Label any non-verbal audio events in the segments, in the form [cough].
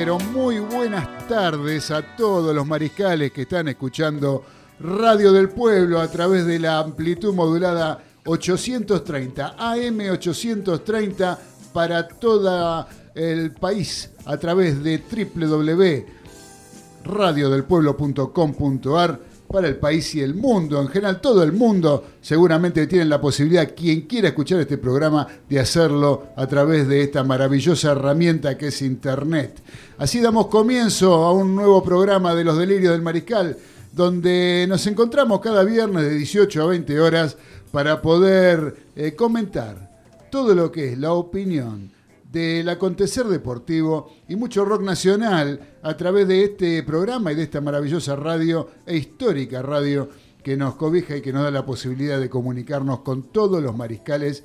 Pero muy buenas tardes a todos los mariscales que están escuchando Radio del Pueblo a través de la amplitud modulada 830, AM 830 para todo el país a través de www.radiodelpueblo.com.ar para el país y el mundo. En general, todo el mundo seguramente tiene la posibilidad, quien quiera escuchar este programa, de hacerlo a través de esta maravillosa herramienta que es Internet. Así damos comienzo a un nuevo programa de los delirios del mariscal donde nos encontramos cada viernes de 18 a 20 horas para poder eh, comentar todo lo que es la opinión del acontecer deportivo y mucho rock nacional a través de este programa y de esta maravillosa radio e histórica radio que nos cobija y que nos da la posibilidad de comunicarnos con todos los mariscales,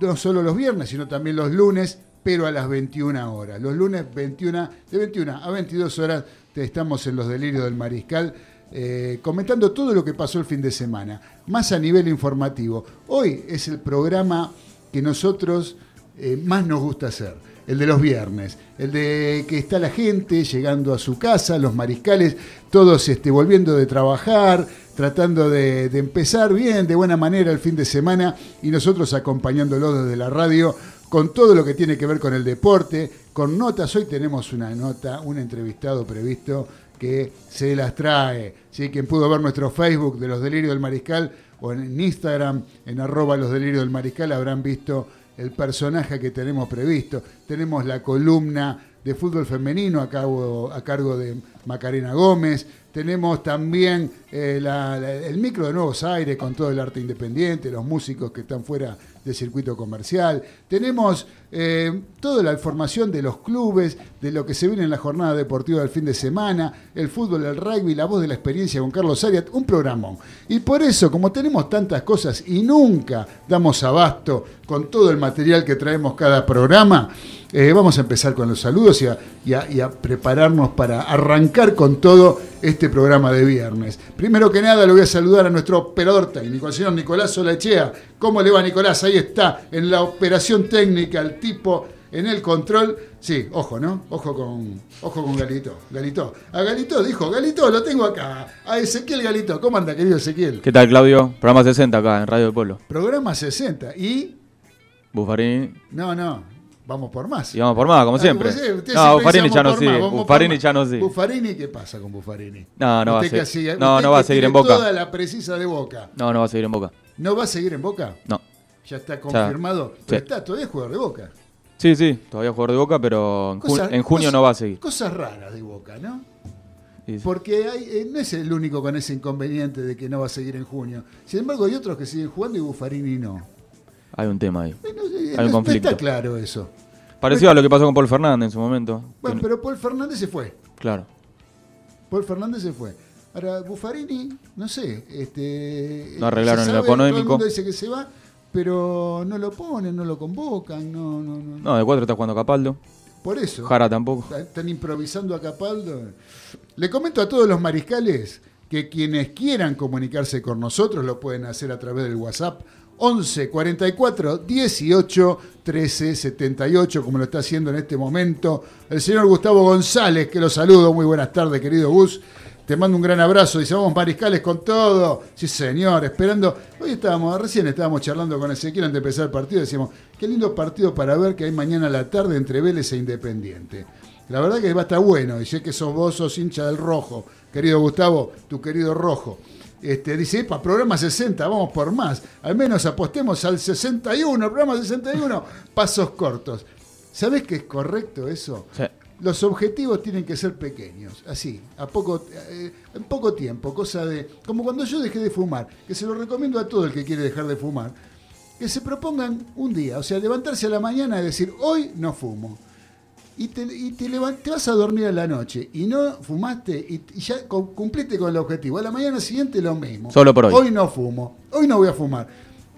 no solo los viernes, sino también los lunes, pero a las 21 horas. Los lunes 21, de 21 a 22 horas estamos en los delirios del mariscal eh, comentando todo lo que pasó el fin de semana, más a nivel informativo. Hoy es el programa que nosotros eh, más nos gusta hacer, el de los viernes, el de que está la gente llegando a su casa, los mariscales, todos este, volviendo de trabajar, tratando de, empezar bien, de buena manera el fin de semana y nosotros acompañándolos desde la radio con todo lo que tiene que ver con el deporte, con notas. Hoy tenemos una nota, un entrevistado previsto que se las trae. ¿sí? Quien pudo ver nuestro Facebook de los delirios del mariscal o en Instagram, en arroba los delirios del mariscal, habrán visto el personaje que tenemos previsto. Tenemos la columna de fútbol femenino a cargo, a cargo de Macarena Gómez. Tenemos también eh, el micro de Nuevos Aires con todo el arte independiente, los músicos que están fuera del circuito comercial. Tenemos eh, toda la información de los clubes, de lo que se viene en la jornada deportiva del fin de semana, el fútbol, el rugby, la voz de la experiencia con Carlos Arias, un programón. Y por eso, como tenemos tantas cosas y nunca damos abasto con todo el material que traemos cada programa, eh, vamos a empezar con los saludos y a, prepararnos para arrancar con todo este programa de viernes. Primero que nada, le voy a saludar a nuestro operador técnico, al señor Nicolás Solachea. ¿Cómo le va, Nicolás? Ahí está, en la operación técnica, el tipo en el control. Sí, ojo, ¿no? Ojo con, ojo con Galito. Galito. A Galito dijo, Galito, lo tengo acá. A Ezequiel Galito. ¿Cómo anda, querido Ezequiel? ¿Qué tal, Claudio? Programa 60 acá en Radio del Pueblo. Programa 60. ¿Y? Buffarini. No, no. Vamos por más. Y vamos por más, como siempre. Ah, no, Buffarini ya no sigue. Buffarini ya no sigue. Buffarini, ¿qué pasa con Buffarini? No, no va a seguir. Sigue, no, no va a seguir en Boca. toda la precisa de Boca. No, no va a seguir en Boca. ¿No va a seguir en Boca? No. Ya está confirmado. Ya. Pero Sí. está todavía jugador de Boca. Sí, sí, todavía jugador de Boca, pero en, Cosas- jun- en junio cosas- no va a seguir. Cosas raras de Boca, ¿no? Sí. Porque hay, eh, no es el único con ese inconveniente de que no va a seguir en junio. Sin embargo, hay otros que siguen jugando y Buffarini no. Hay un tema ahí. Eh, no, eh, Hay un conflicto. está claro eso. Parecido a lo que pasó con Paul Fernández en su momento. Bueno, pero Paul Fernández se fue. Claro. Paul Fernández se fue. Ahora, Buffarini, no sé. Este, No arreglaron Todo el económico. mundo dice que se va, pero no lo ponen, no lo convocan, no, no, no. No, de cuatro está jugando Capaldo. Por eso. Jara tampoco. Están improvisando a Capaldo. Le comento a todos los mariscales que quienes quieran comunicarse con nosotros lo pueden hacer a través del WhatsApp 11 44 18 13 78, como lo está haciendo en este momento el señor Gustavo González, que lo saludo. Muy buenas tardes, querido Gus. Te mando un gran abrazo. Dice, vamos mariscales con todo. Sí, señor, esperando. Hoy estábamos, recién estábamos charlando con Ezequiel antes de empezar el partido. Decíamos, qué lindo partido para ver que hay mañana a la tarde entre Vélez e Independiente. La verdad que va a estar bueno. Sé que sos vos, sos hincha del rojo. Querido Gustavo, tu querido rojo. Este, dice, para programa 60, vamos por más. Al menos apostemos al 61, programa 61, pasos cortos. ¿Sabés que es correcto eso? Sí. Los objetivos tienen que ser pequeños, así, a poco, eh, en poco tiempo, cosa de, como cuando yo dejé de fumar, que se lo recomiendo a todo el que quiere dejar de fumar, que se propongan un día, o sea, levantarse a la mañana y decir, hoy no fumo. Y te, y te, levan- te vas a dormir a la noche y no fumaste y, y ya cu- cumpliste con el objetivo. A la mañana siguiente lo mismo. Solo por hoy. Hoy no fumo, hoy no voy a fumar.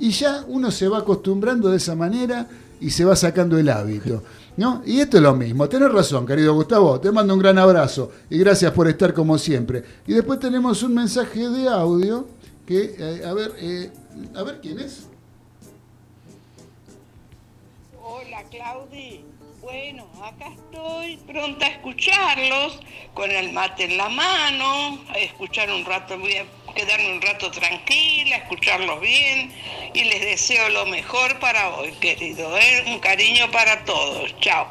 Y ya uno se va acostumbrando de esa manera y se va sacando el hábito. ¿No? Y esto es lo mismo. Tenés razón, querido Gustavo. Te mando un gran abrazo y gracias por estar como siempre. Y después tenemos un mensaje de audio que, eh, a ver, eh, a ver quién es. Hola Claudi. Bueno, acá estoy pronta a escucharlos con el mate en la mano, a escuchar un rato, a quedarme un rato tranquila, escucharlos bien y les deseo lo mejor para hoy, querido. ¿eh? Un cariño para todos. Chao.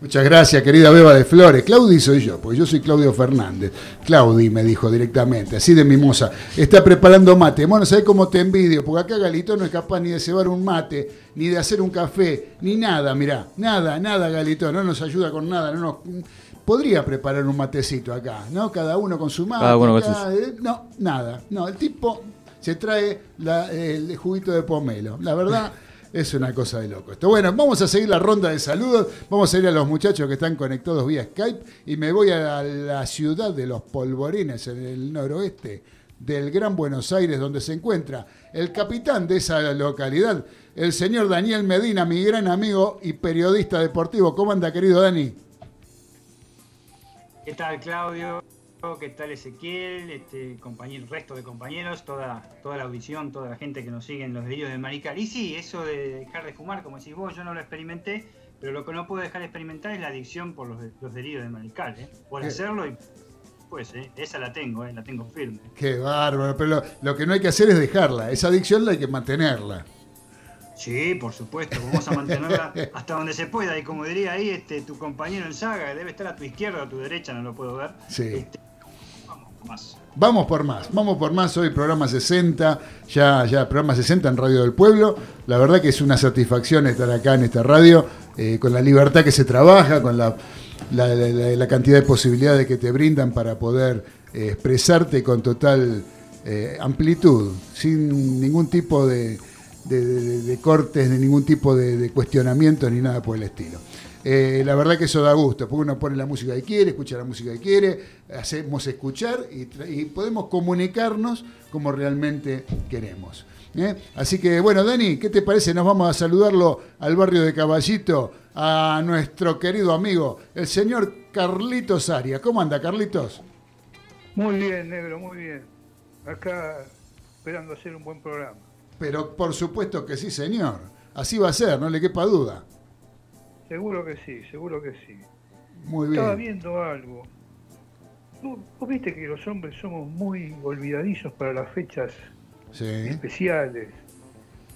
Muchas gracias, querida Beba de Flores. Claudi soy yo, porque yo soy Claudio Fernández. Claudi me dijo directamente, así de mimosa. Está preparando mate. Bueno, ¿sabés cómo te envidio? Porque acá Galito no es capaz ni de cebar un mate, ni de hacer un café, ni nada, mirá. Nada, nada, Galito. No nos ayuda con nada. No nos... Podría preparar un matecito acá, ¿no? Cada uno con su mate. Cada uno con cada- eh, No, nada. No, el tipo se trae la- el juguito de pomelo. La verdad. [laughs] Es una cosa de loco esto. Bueno, vamos a seguir la ronda de saludos. Vamos a ir a los muchachos que están conectados vía Skype. Y me voy a la ciudad de los polvorines, en el noroeste del Gran Buenos Aires, donde se encuentra el capitán de esa localidad, el señor Daniel Medina, mi gran amigo y periodista deportivo. ¿Cómo anda, querido Dani? ¿Qué tal, Claudio? ¿Qué tal, Ezequiel? Este, compañero, el resto de compañeros, toda, toda la audición, toda la gente que nos sigue en los delirios de Marical. Y sí, eso de dejar de fumar, como decís vos, yo no lo experimenté, pero lo que no puedo dejar de experimentar es la adicción por los, los delirios de Marical. ¿eh? Por ¿Qué? hacerlo y pues, ¿eh? esa la tengo, ¿eh? la tengo firme. Qué bárbaro. Pero lo, lo que no hay que hacer es dejarla. Esa adicción la hay que mantenerla. Sí, por supuesto, vamos a mantenerla [laughs] hasta donde se pueda. Y como diría ahí este, tu compañero en saga, debe estar a tu izquierda o a tu derecha, no lo puedo ver. Sí. Este, vamos, más. Vamos por más, vamos por más hoy, programa 60, ya, ya, programa 60 en Radio del Pueblo. La verdad que es una satisfacción estar acá en esta radio, eh, con la libertad que se trabaja, con la, la- la- la cantidad de posibilidades que te brindan para poder eh, expresarte con total eh, amplitud, sin ningún tipo de, de- de- cortes, de ningún tipo de, cuestionamientos ni nada por el estilo. Eh, la verdad que eso da gusto, porque uno pone la música que quiere, escucha la música que quiere, hacemos escuchar y podemos comunicarnos como realmente queremos. ¿eh? Así que, bueno, Dani, ¿qué te parece? Nos vamos a saludarlo al barrio de Caballito, a nuestro querido amigo, el señor Carlitos Arias. ¿Cómo anda, Carlitos? Muy bien, negro, muy bien. Acá esperando hacer un buen programa. Pero por supuesto que sí, señor. Así va a ser, no le quepa duda. Seguro que sí, seguro que sí. Muy Estaba bien. viendo algo. ¿Vos, vos viste que los hombres somos muy olvidadizos para las fechas Sí. especiales.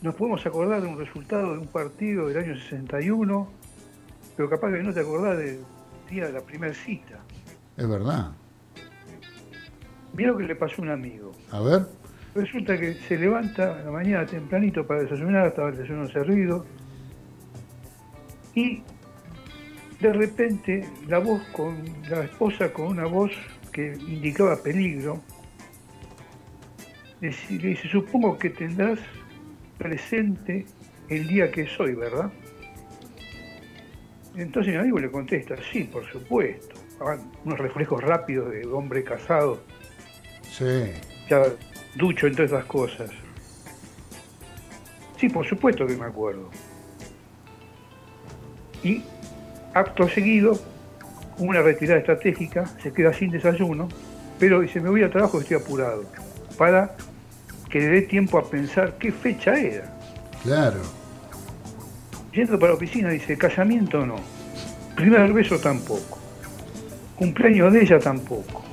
Nos podemos acordar de un resultado de un partido del año 61, pero capaz que no te acordás del día de la primera cita. Es verdad. Mira lo que le pasó a un amigo. A ver. Resulta que se levanta a la mañana tempranito para desayunar, estaba el desayuno servido, y de repente la voz con la esposa con una voz que indicaba peligro, le dice, supongo que tendrás presente el día que es hoy, ¿verdad? Entonces mi amigo le contesta, sí, por supuesto. Hagan unos reflejos rápidos de hombre casado, Sí. ya ducho en todas esas cosas. Sí, por supuesto que me acuerdo. Y acto seguido, una retirada estratégica, se queda sin desayuno, pero dice, me voy al trabajo, estoy apurado, para que le dé tiempo a pensar qué fecha era. Claro. Yendo para la oficina dice, casamiento no, primer beso tampoco, cumpleaños de ella tampoco.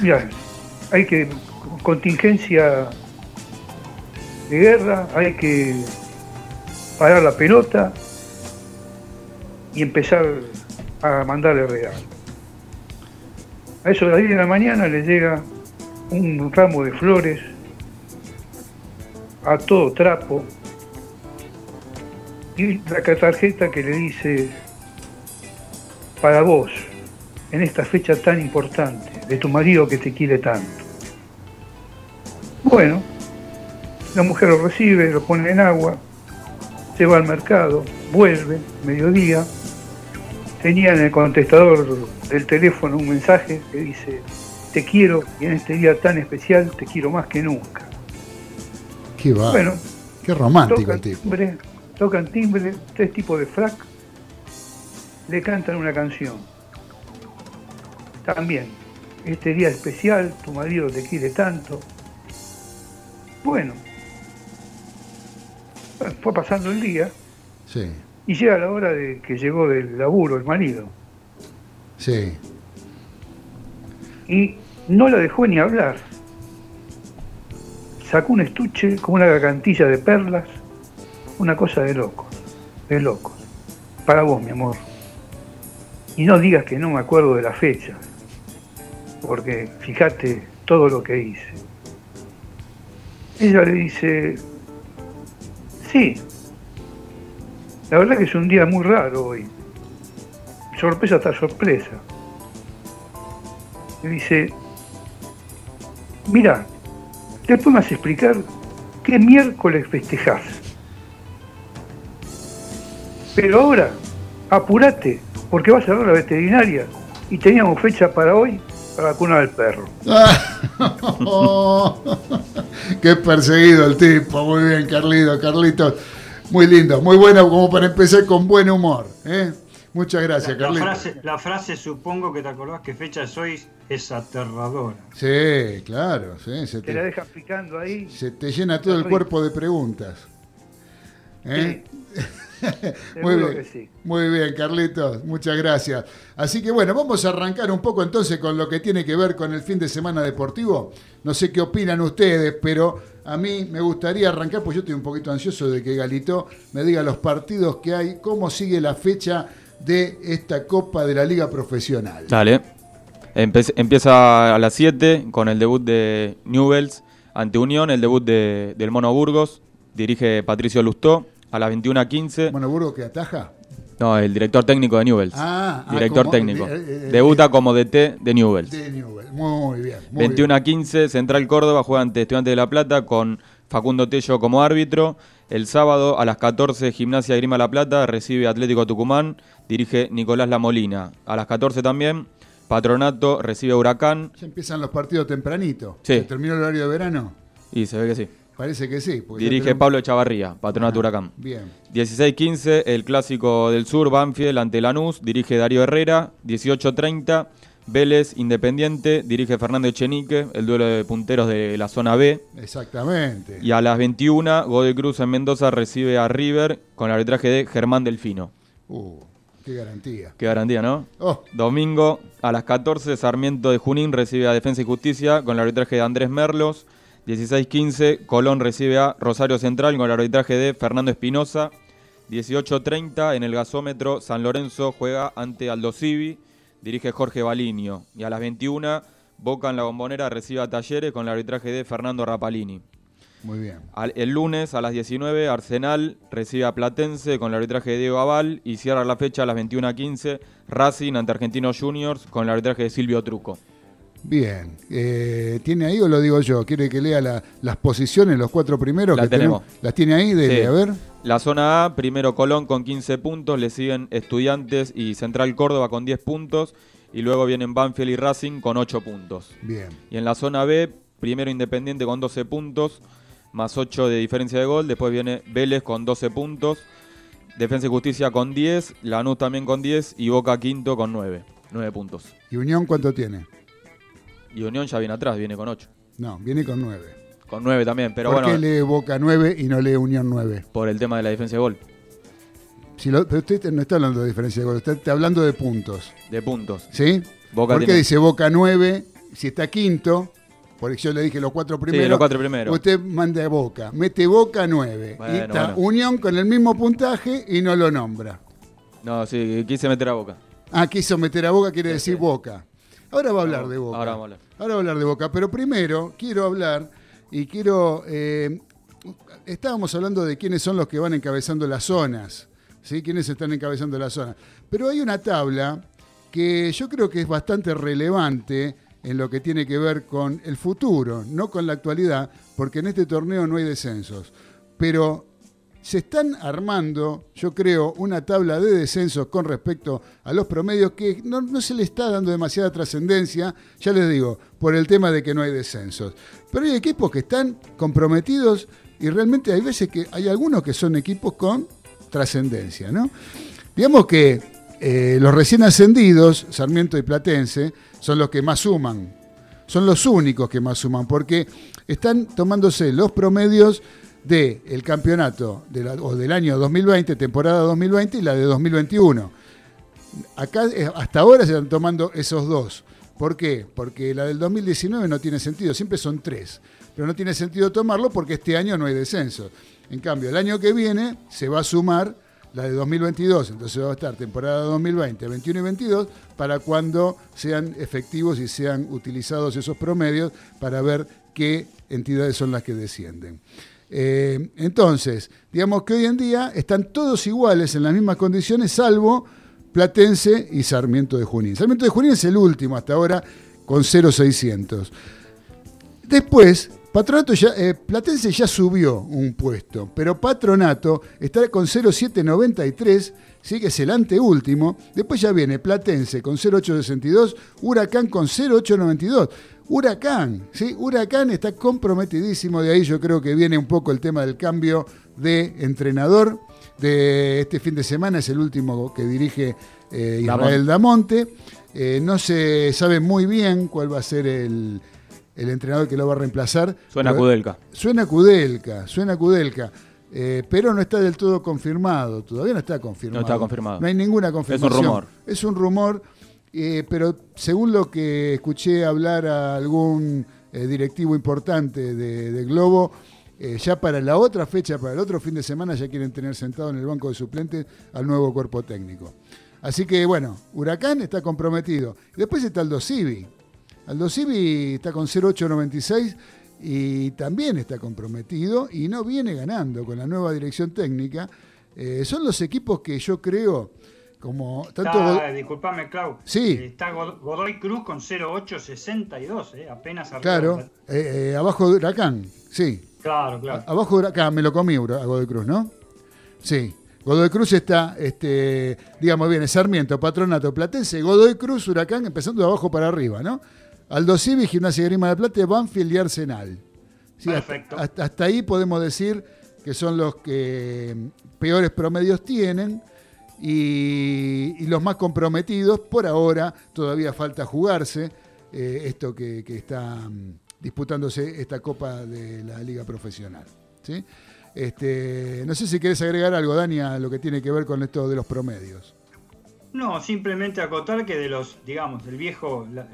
Mira, hay que contingencia de guerra, hay que parar la pelota y empezar a mandarle regalo. A eso de las 10 de la mañana le llega un ramo de flores a todo trapo y la tarjeta que le dice para vos en esta fecha tan importante de tu marido que te quiere tanto. Bueno, la mujer lo recibe, lo pone en agua, se va al mercado, vuelve, mediodía, tenía en el contestador del teléfono un mensaje que dice, te quiero y en este día tan especial te quiero más que nunca. Qué va. Bueno, Qué romántico tocan el tipo. timbre, tocan timbre, tres tipos de frac, le cantan una canción. También, este día especial, tu marido te quiere tanto. Bueno, fue pasando el día Sí, y llega la hora de que llegó del laburo el marido sí. y no la dejó ni hablar. Sacó un estuche con una gargantilla de perlas, una cosa de locos, de locos. Para vos, mi amor. Y no digas que no me acuerdo de la fecha, porque fíjate todo lo que hice. Ella le dice, sí, la verdad que es un día muy raro hoy. Sorpresa tras sorpresa. Le dice, mira, después me vas a explicar qué miércoles festejás. Pero ahora, apurate, porque vas a ver la veterinaria y teníamos fecha para hoy para vacunar al perro. [laughs] Qué perseguido el tipo. Muy bien, Carlito, Carlitos. Muy lindo, muy bueno, como para empezar con buen humor. ¿eh? Muchas La, gracias, la Carlitos. frase, la frase, supongo que te acordás que fecha sois, es aterradora. Sí, claro, sí, se Te la te, dejan picando ahí. se te llena todo el cuerpo de preguntas. ¿Eh? [laughs] Muy bien, que sí. muy bien, Carlitos, muchas gracias. Así que bueno, vamos a arrancar un poco entonces con lo que tiene que ver con el fin de semana deportivo. No sé qué opinan ustedes, pero a mí me gustaría arrancar, pues yo estoy un poquito ansioso de que Galito me diga los partidos que hay, cómo sigue la fecha de esta Copa de la Liga Profesional. Dale. Empe- empieza a las 7 con el debut de Newells ante Unión, el debut de- del Mono Burgos. Dirige Patricio Lustó. A las 21.15. Bueno, Burgo que ataja. No, el director técnico de Newells. Ah, ah, director como- técnico. eh, eh, Debuta eh, como DT de Newells. De Newell. Muy bien. Muy 21 a bien. 15, Central Córdoba juega ante Estudiantes de La Plata con Facundo Tello como árbitro. El sábado a las 14, Gimnasia Grima La Plata recibe Atlético Tucumán, dirige Nicolás Lamolina. A las 14 también, Patronato recibe Huracán Ya empiezan los partidos tempranito. Sí. ¿Se terminó el horario de verano? y se ve que sí. Parece que sí. Dirige tenemos- Pablo Chavarría, Patronato Huracán. Bien. 16-15, el clásico del sur, Banfield ante Lanús, dirige Darío Herrera. 18-30, Vélez Independiente, dirige Fernando Echenique, el duelo de punteros de la zona B. Exactamente. Y a las 21, Godoy Cruz en Mendoza recibe a River con el arbitraje de Germán Delfino. Uh, qué garantía. Qué garantía, ¿no? Oh, Domingo a las 14, Sarmiento de Junín recibe a Defensa y Justicia con el arbitraje de Andrés Merlos. 16-15, Colón recibe a Rosario Central con el arbitraje de Fernando Espinosa. 18-30, en el gasómetro, San Lorenzo juega ante Aldo Civi, dirige Jorge Balinio. Y a las 21, Boca en la bombonera recibe a Talleres con el arbitraje de Fernando Rapalini. muy bien. Al- el lunes a las 19, Arsenal recibe a Platense con el arbitraje de Diego Aval y cierra la fecha a las 21.15, Racing ante Argentinos Juniors con el arbitraje de Silvio Truco. Bien. Eh, ¿Tiene ahí o lo digo yo? ¿Quiere que lea la- las posiciones, los cuatro primeros? La que tenemos. ¿Las tiene ahí? Dele, Sí. a ver. La zona A, primero Colón con 15 puntos, le siguen Estudiantes y Central Córdoba con 10 puntos y luego vienen Banfield y Racing con 8 puntos. Bien. Y en la zona B, primero Independiente con 12 puntos, más 8 de diferencia de gol. Después viene Vélez con 12 puntos, Defensa y Justicia con 10, Lanús también con 10 y Boca quinto con 9, 9 puntos. ¿Y Unión cuánto tiene? Y Unión ya viene atrás, viene con 8. No, viene con nueve. Con 9 también, pero ¿Por bueno, qué lee Boca 9 y no lee Unión 9? por el tema de la defensa de gol, Si lo- pero usted no está hablando de diferencia de gol, está, está hablando de puntos. de puntos. ¿Sí? Boca ¿Por qué tiene- dice Boca 9 si está quinto, por eso yo le dije los cuatro primeros. los cuatro primeros. Usted manda a Boca, mete Boca 9. y está bueno. Unión con el mismo puntaje y no lo nombra. No, sí, quise meter a boca. Ah, quiso meter a Boca, quiere Sí, decir sí. Boca. Ahora va a hablar de Boca. Ahora vamos a hablar. Ahora va a hablar de Boca, pero primero quiero hablar y quiero... eh, estábamos hablando de quiénes son los que van encabezando las zonas, ¿sí? Quiénes están encabezando las zonas. Pero hay una tabla que yo creo que es bastante relevante en lo que tiene que ver con el futuro, no con la actualidad, porque en este torneo no hay descensos. Pero se están armando, yo creo, una tabla de descensos con respecto a los promedios que no, se le está dando demasiada trascendencia, ya les digo, por el tema de que no hay descensos. Pero hay equipos que están comprometidos y realmente hay veces que hay algunos que son equipos con trascendencia, ¿no? Digamos que eh, los recién ascendidos, Sarmiento y Platense, son los que más suman. Son los únicos que más suman, porque están tomándose los promedios del campeonato o del año 2020, temporada 2020 y la de 2021. Acá eh, hasta ahora se están tomando esos dos. ¿Por qué? Porque la del 2019 no tiene sentido, siempre son tres. Pero no tiene sentido tomarlo porque este año no hay descenso. En cambio, el año que viene se va a sumar la de 2022, entonces va a estar temporada 2020, 21 y 22 para cuando sean efectivos y sean utilizados esos promedios para ver qué entidades son las que descienden. Eh, entonces, digamos que hoy en día están todos iguales en las mismas condiciones, salvo Platense y Sarmiento de Junín. Sarmiento de Junín es el último hasta ahora con 0,600. Después, Patronato ya, eh, Platense ya subió un puesto, pero Patronato está con 0,793, sí que es el anteúltimo. Después ya viene Platense con 0,862, Huracán con 0,892. Huracán, ¿sí? Huracán está comprometidísimo, de ahí yo creo que viene un poco el tema del cambio de entrenador de este fin de semana, es el último que dirige eh, Israel Damonte. Eh, no se sabe muy bien cuál va a ser el, el entrenador que lo va a reemplazar. Suena Pero- Kudelka. Suena Kudelka, suena Kudelka. Eh, pero no está del todo confirmado, todavía no está confirmado. No está confirmado. No hay ninguna confirmación. rumor. Es un rumor, eh, pero según lo que escuché hablar a algún eh, directivo importante de, de Globo, ya para la otra fecha, para el otro fin de semana, ya quieren tener sentado en el banco de suplentes al nuevo cuerpo técnico. Así que bueno, Huracán está comprometido. Después está Aldo Civi. Aldo Civi está con 0,896 y también está comprometido y no viene ganando con la nueva dirección técnica. Eh, son los equipos que yo creo, como tanto... Está, disculpame, Clau. Sí. Está God- Godoy Cruz con 0,862, eh, apenas arriba. Claro, eh, eh, abajo de Huracán, sí. Claro, claro. Abajo de Huracán, me lo comí a Godoy Cruz, ¿no? Sí. Godoy Cruz está, este, digamos, viene Sarmiento, Patronato, Platense, Godoy Cruz, Huracán, empezando de abajo para arriba, ¿no? Aldo Civi, Gimnasia Grima de Plata, Banfield y Arsenal. Sí, Perfecto. Hasta, hasta ahí podemos decir que son los que mm, peores promedios tienen y, y los más comprometidos. Por ahora todavía falta jugarse eh, esto que, que está mm, disputándose esta Copa de la Liga Profesional. ¿sí? Este, no sé si querés agregar algo, Dani, a lo que tiene que ver con esto de los promedios. No, simplemente acotar que de los, digamos, del viejo, la-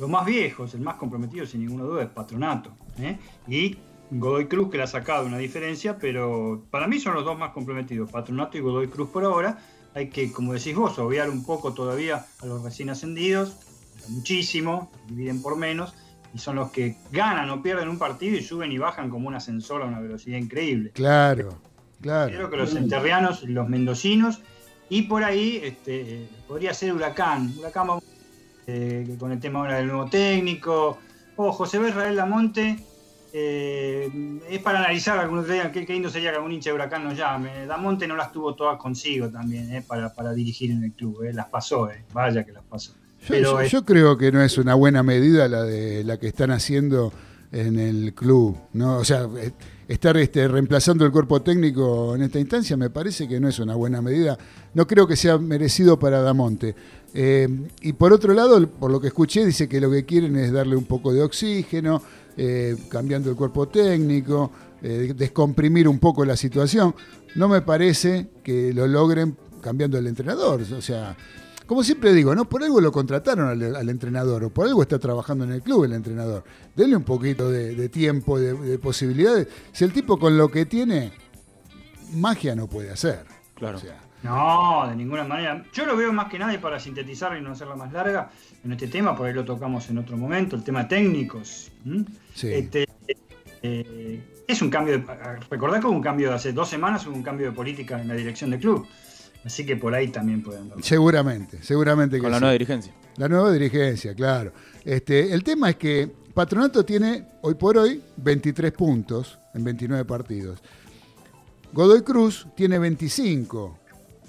los más viejos, el más comprometido sin ninguna duda es Patronato. ¿eh? Y Godoy Cruz, que le ha sacado una diferencia, pero para mí son los dos más comprometidos, Patronato y Godoy Cruz por ahora. Hay que, como decís vos, obviar un poco todavía a los recién ascendidos, muchísimo, dividen por menos, y son los que ganan o pierden un partido y suben y bajan como un ascensor a una velocidad increíble. Claro, claro. Creo que los enterrianos, los mendocinos, y por ahí este, eh, podría ser Huracán. Huracán vamos, eh, con el tema ahora del nuevo técnico. O José B. Israel Damonte. eh, es para analizar algunos días qué, lindo sería que algún hincha de Huracán nos llame. Damonte no las tuvo todas consigo también eh, para, para dirigir en el club. eh, las pasó, vaya que las pasó. Yo, Pero yo- creo que no es una buena medida la de la que están haciendo en el club, ¿no? O sea, estar este, reemplazando el cuerpo técnico en esta instancia me parece que no es una buena medida. No creo que sea merecido para Damonte. Eh, y por otro lado, por lo que escuché, dice que lo que quieren es darle un poco de oxígeno, eh, cambiando el cuerpo técnico, eh, descomprimir un poco la situación. No me parece que lo logren cambiando el entrenador. O sea, como siempre digo, ¿no? Por algo lo contrataron al, al entrenador, o por algo está trabajando en el club el entrenador. Denle un poquito de, de tiempo, de, de posibilidades. Si el tipo con lo que tiene, magia no puede hacer. Claro. O sea, No, de ninguna manera. Yo lo veo más que nada y para sintetizar y no hacerla más larga en este tema, por ahí lo tocamos en otro momento, el tema técnicos. sí. Este, eh, es un cambio, de, recordad que hubo un cambio de hace dos semanas, hubo un cambio de política en la dirección del club. Así que por ahí también pueden ver. Seguramente, seguramente que Con la sí. nueva dirigencia. La nueva dirigencia, claro. Este, el tema es que Patronato tiene hoy por hoy 23 puntos en 29 partidos. Godoy Cruz tiene 25.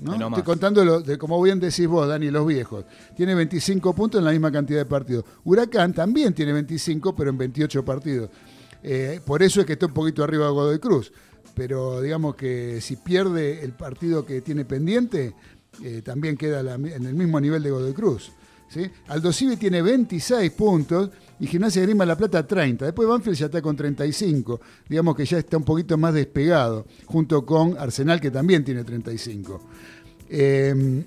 ¿No? No Estoy contando lo de, como bien decís vos, Dani, los viejos. Tiene 25 puntos en la misma cantidad de partidos. Huracán también tiene 25, pero en 28 partidos. Eh, por eso es que está un poquito arriba de Godoy Cruz. Pero digamos que si pierde el partido que tiene pendiente, eh, también queda la- en el mismo nivel de Godoy Cruz. ¿sí? Aldo Civi tiene 26 puntos y Gimnasia Grima La Plata 30. Después Banfield ya está con 35. Digamos que ya está un poquito más despegado, junto con Arsenal que también tiene 35. Eh,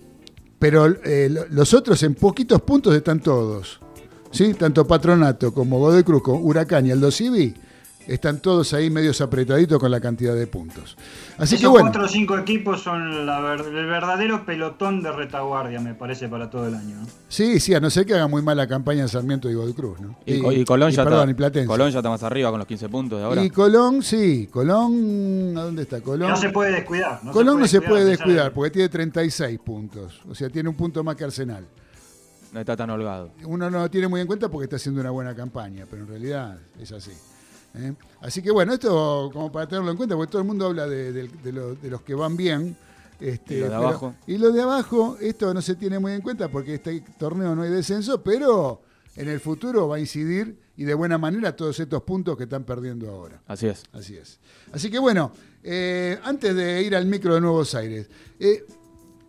pero eh, lo- los otros en poquitos puntos están todos. ¿sí? Tanto Patronato como Godoy Cruz, Huracán y Aldo Civi están todos ahí medios apretaditos con la cantidad de puntos. Así Esos que bueno. cuatro o cinco equipos son la ver- el verdadero pelotón de retaguardia, me parece, para todo el año. ¿no? Sí, sí, a no ser que haga muy mala campaña en Sarmiento y Godoy Cruz, ¿no? Y, y Colón, ya perdón, y está, Platense. Colón ya está más arriba con los 15 puntos de ahora. Y Colón, sí, Colón, ¿a dónde está Colón? No se puede descuidar. no Colón no se puede a pesar de- descuidar porque tiene 36 puntos, o sea, tiene un punto más que Arsenal. No está tan holgado. Uno no lo tiene muy en cuenta porque está haciendo una buena campaña, pero en realidad es así. ¿Eh? Así que bueno, esto como para tenerlo en cuenta, porque todo el mundo habla de, de- de lo- de los que van bien. Este, Y los de pero- abajo. y los de abajo, esto no se tiene muy en cuenta porque este torneo no hay descenso, pero en el futuro va a incidir y de buena manera todos estos puntos que están perdiendo ahora. Así es. Así es. Así que bueno, eh, antes de ir al micro de Nuevos Aires, eh,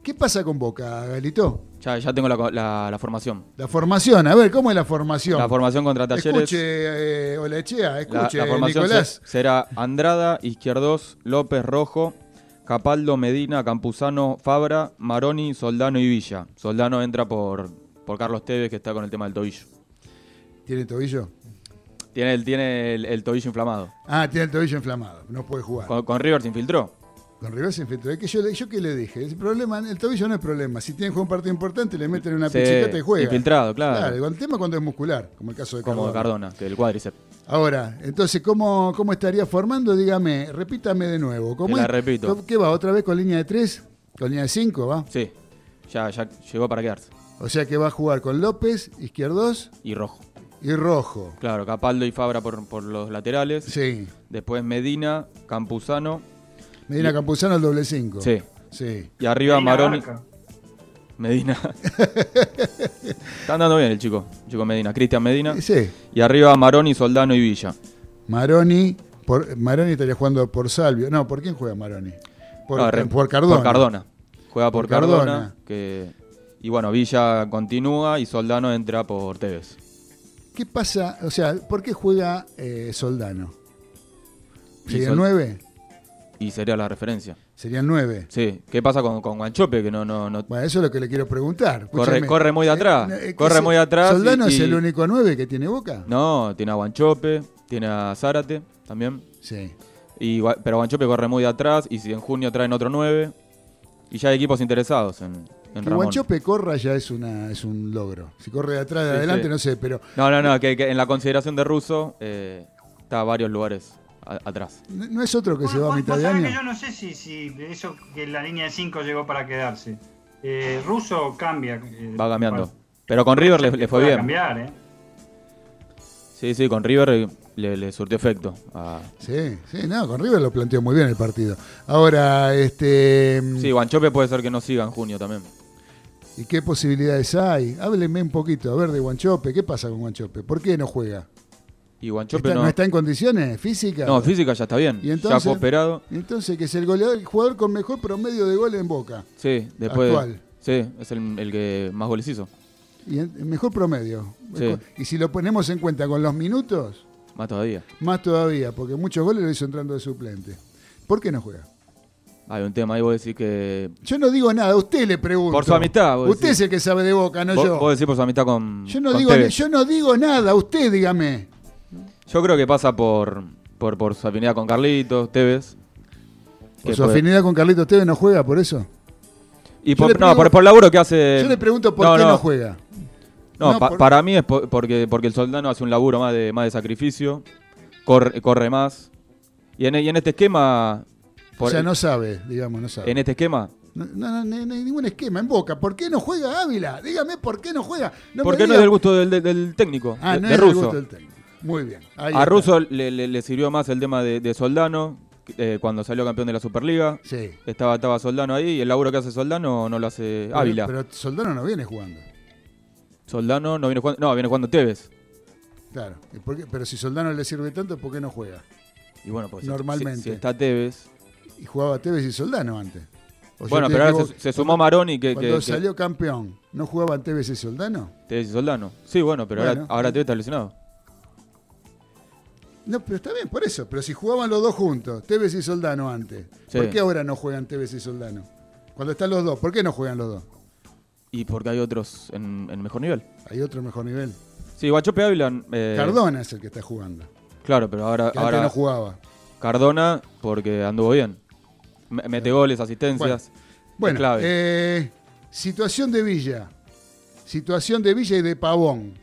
¿qué pasa con Boca, Galito? Ya, ya tengo la, la- la formación. La formación, a ver, ¿cómo es la formación? La formación contra Talleres. Escuche, eh, Olechea, escuche, la formación Nicolás. se- será Andrada, Izquierdos, López Rojo, Capaldo, Medina, Campuzano, Fabra, Maroni, Soldano y Villa. Soldano entra por, por Carlos Tevez, que está con el tema del tobillo. ¿Tiene tobillo? Tiene el, tiene el, el tobillo inflamado. Ah, tiene el tobillo inflamado, no puede jugar. Con, con River se infiltró. River se infiltró. Es que yo, yo qué le dije, el problema, el tobillo no es problema. Si tiene que jugar un partido importante, le meten una pichicata y juega. infiltrado, claro. Claro, el tema cuando es muscular, como el caso de Como Cardona. Cardona, que el cuádriceps. Ahora, entonces, ¿cómo, ¿cómo estaría formando? Dígame, repítame de nuevo. ¿Cómo la es? repito. ¿Qué va? ¿Otra vez con línea de 3? ¿Con línea de 5 va? Sí, ya, ya llegó para quedarse. O sea que va a jugar con López, Izquierdos Y Rojo. y Rojo. Claro, Capaldo y Fabra por, por los laterales. Sí. Después Medina, Campuzano. Medina Y- Campuzano el doble 5. Sí. Sí. Y arriba Medina Maroni. Barca. Medina. [laughs] Está andando bien el chico. Chico Medina. Cristian Medina. Sí. Y arriba Maroni, Soldano y Villa. Maroni, por, Maroni estaría jugando por Salvio. No, ¿por quién juega Maroni? Por, No, re- por Cardona. Por Cardona. Juega por, Por Cardona. Cardona. que, y bueno, Villa continúa y Soldano entra por Tevez. ¿Qué pasa? O sea, ¿por qué juega eh, Soldano? ¿Sería Sol- 9? Y sería la referencia. Sería 9. Sí. ¿Qué pasa con, con Guanchope? Que no, no, no. Bueno, eso es lo que le quiero preguntar. Corre- corre muy de atrás. que Corre muy de atrás ¿Soldano y- es el único 9 que tiene Boca? No, tiene a Guanchope, tiene a Zárate también. Sí. Y, pero Guanchope corre muy de atrás y si en junio traen otro 9. Y ya hay equipos interesados en, en Que. Guanchope corra ya es, una, es un logro. Si corre de atrás, de Sí, adelante, sí. no sé, pero No, no, no, que, que en la consideración de Russo eh, está a varios lugares a- atrás. no no es otro que se va a mitad de año. que yo no sé si, si eso que la línea de 5 llegó para quedarse. Eh, Russo cambia. eh, Va cambiando. bueno, Pero con River le, le fue bien. cambiar, ¿eh? Sí, sí, con River le, le surtió efecto. a- Sí, sí, no, con River lo planteó muy bien el partido. Ahora, este. Sí, Guanchope puede ser que no siga en junio también. ¿Y qué posibilidades hay? Hábleme un poquito, a ver, de Guanchope. ¿Qué pasa con Guanchope? ¿Por qué no juega? Y Guanchope ¿Está- no. ¿No está en condiciones físicas? No, física ya está bien. ¿Y ya entonces? fue operado. Entonces, que es el goleador, el jugador con mejor promedio de goles en Boca. Sí, después. Actual. Sí, es el, el que más goles hizo. Y el mejor promedio. Sí. Y si lo ponemos en cuenta con los minutos, Más todavía. más todavía, porque muchos goles lo hizo entrando de suplente. ¿Por qué no juega? Hay un tema ahí, vos decís que. Yo no digo nada, a usted le pregunto. Por su amistad, vos Usted decís. es el que sabe de boca, no vos, yo. vos decís por su amistad con. Yo no, con digo, yo no digo nada, usted dígame. Yo creo que pasa por, por, por su afinidad con Carlitos, Tevez. ¿Por su puede- afinidad con Carlitos Tevez no juega por eso? Y por, no, por, por el laburo que hace. Yo le pregunto por No, qué no, no. juega. No, No, pa- por- para mí es po- porque, porque el soldano hace un laburo más de, más de sacrificio, corre, corre más. Y en, y en este esquema. por- o sea, no sabe, digamos, no sabe. En este esquema. No, no, no, no hay ningún esquema en Boca. ¿Por qué no juega Ávila? Dígame por qué no juega. No me porque no es del gusto del, del- del técnico, Ah, de, no de es del gusto del técnico. Muy bien. ahí A está. Russo le, le- le sirvió más el tema de, de Soldano, eh, cuando salió campeón de la Superliga. Sí. Estaba, estaba Soldano ahí y el laburo que hace Soldano no lo hace Pero- Ávila. Pero Soldano no viene jugando. Soldano no viene jugando, no, viene jugando Tevez. Claro. Pero si Soldano le sirve tanto, ¿por qué no juega? Y bueno, pues Normalmente. Si, si está Tevez. Y jugaba Tevez y Soldano antes. O Bueno, pero ahora se, se sumó Maroni que, Cuando que- salió campeón, ¿no jugaban Tevez y Soldano? Tevez y Soldano. Sí, bueno, pero Bueno. ahora, ahora Tevez está lesionado. No, pero está bien, por eso. Pero si jugaban los dos juntos, Tevez y Soldano antes, Sí. ¿por qué ahora no juegan Tevez y Soldano? Cuando están los dos, ¿por qué no juegan los dos? Y porque hay otros en, en mejor nivel. Hay otro mejor nivel. Sí, Guachope Ávila. eh, Cardona es el que está jugando. Claro, pero ahora, Que ahora no jugaba. Cardona porque anduvo bien. Me- Mete goles, asistencias. Bueno, clave. eh, situación de Villa. Situación de Villa y de Pavón.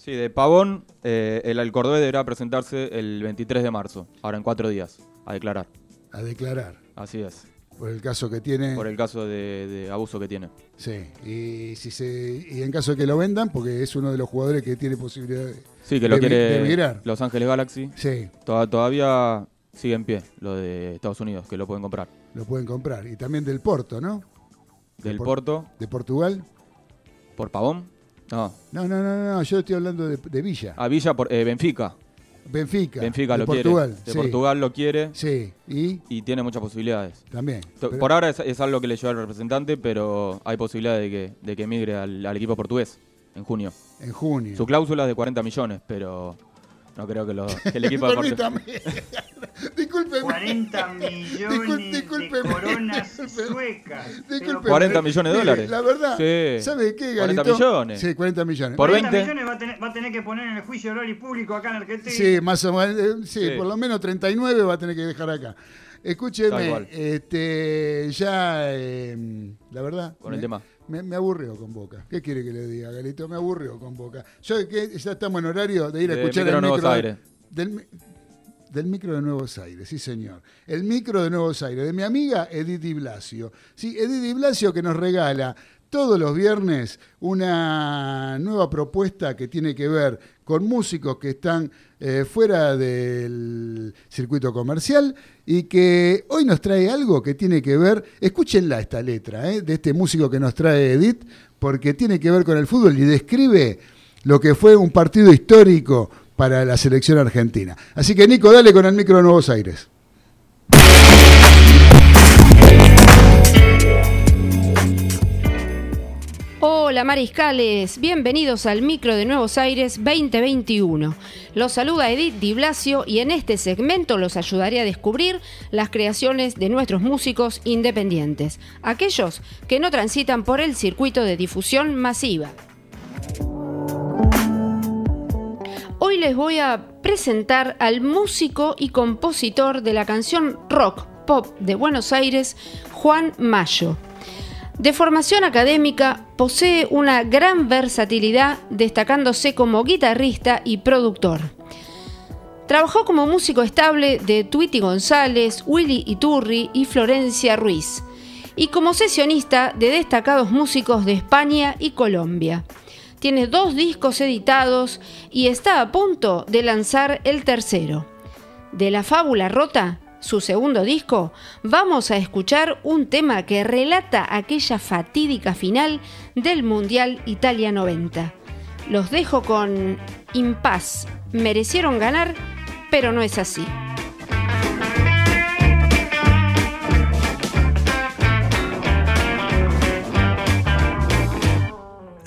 Sí, de Pavón, eh, el, Cordobés deberá presentarse el 23 de marzo, ahora en cuatro días, a declarar. A declarar. Así es, Por el caso que tiene. por el caso de, de abuso que tiene. Sí. Y, si se, y en caso de que lo vendan, porque es uno de los jugadores que tiene posibilidad de. Sí, que lo de, quiere de emigrar. Los Ángeles Galaxy. Sí, Toda- todavía sigue en pie lo de Estados Unidos, que lo pueden comprar. lo pueden comprar. Y también del Porto, ¿no? Del Por- Porto, De Portugal. por Pavón. No, No, no, no, no, yo estoy hablando de, de Villa. a Villa por eh, Benfica. Benfica. Benfica de lo Portugal. quiere. De sí. Portugal lo quiere Sí, y y tiene muchas posibilidades. también. Pero- Por ahora es, es algo que le lleva al representante, pero hay posibilidad de que, de que emigre al, al equipo portugués en junio. en junio. Su cláusula es de 40 millones, pero no creo que, lo- [laughs] que el equipo de Portugal... Permítame. [laughs] Discúlpeme. 40 millones Discul- discúlpeme. de coronas suecas. Discúlpeme. 40 millones de [laughs] dólares. La verdad, Sí. ¿sabe qué, 40 Galito? millones. Sí, 40 millones. Por 40 20. millones va a, tener, va a tener que poner en el juicio oral y público acá en Argentina. Sí, más o menos. eh, sí, Sí. por lo menos 39 va a tener que dejar acá. Escúcheme, este, ya, eh, la verdad. Con el me- tema. Me, me aburrió con Boca. ¿Qué quiere que le diga, Galito? Me aburrió con Boca. Yo que ya estamos en horario de ir a De escuchar Micro el Nuevos micro. Aires. Del, mi- del micro de Nuevos Aires, sí señor. El micro de Nuevos Aires, de mi amiga Edith Di Blasio. Sí, Edith Di Blasio que nos regala todos los viernes una nueva propuesta que tiene que ver con músicos que están eh, fuera del circuito comercial y que hoy nos trae algo que tiene que ver, escúchenla esta letra, eh, de este músico que nos trae Edith, porque tiene que ver con el fútbol y describe lo que fue un partido histórico para la selección argentina. Así que Nico, dale con el micro de Nuevos Aires. Hola mariscales, bienvenidos al micro de Nuevos Aires 2021. Los saluda Edith Di Blasio y en este segmento los ayudaré a descubrir las creaciones de nuestros músicos independientes, aquellos que no transitan por el circuito de difusión masiva. Hoy les voy a presentar al músico y compositor de la canción rock pop de Buenos Aires, Juan Mayo. De formación académica, posee una gran versatilidad, destacándose como guitarrista y productor. Trabajó como músico estable de Tweety González, Willy Iturri y Florencia Ruiz, y como sesionista de destacados músicos de España y Colombia. Tiene dos discos editados y está a punto de lanzar el tercero. De la fábula rota, su segundo disco, vamos a escuchar un tema que relata aquella fatídica final del Mundial Italia 90. Los dejo con Impas. Merecieron ganar, pero no es así.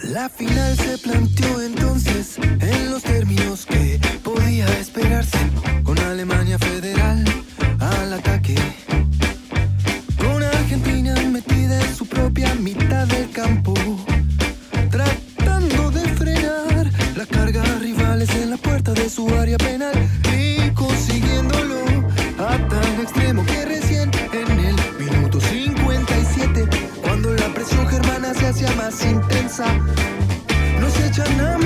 La final se planteó entonces en los términos que podía esperarse, con Alemania federal propia mitad del campo, tratando de frenar las cargas rivales en la puerta de su área penal y consiguiéndolo a tal extremo que recién en el minuto 57, cuando la presión germana se hacía más intensa, nos echan a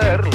cómo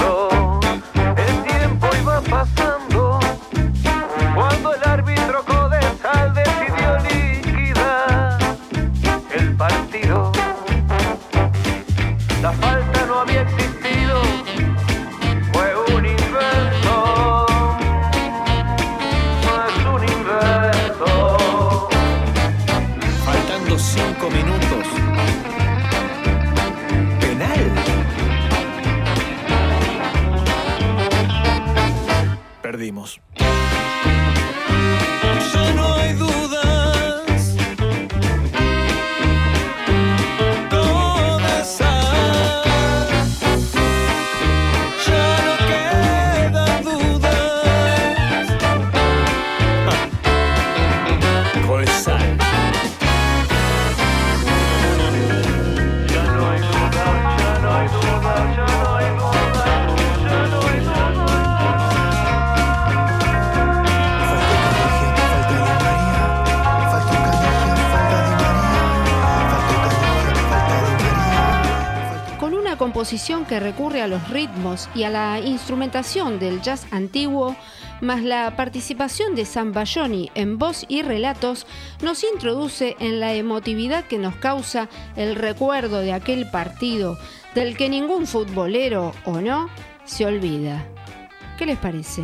que recurre a los ritmos y a la instrumentación del jazz antiguo, más la participación de Zambayoni en voz y relatos, nos introduce en la emotividad que nos causa el recuerdo de aquel partido, del que ningún futbolero, o no, se olvida. ¿Qué les parece?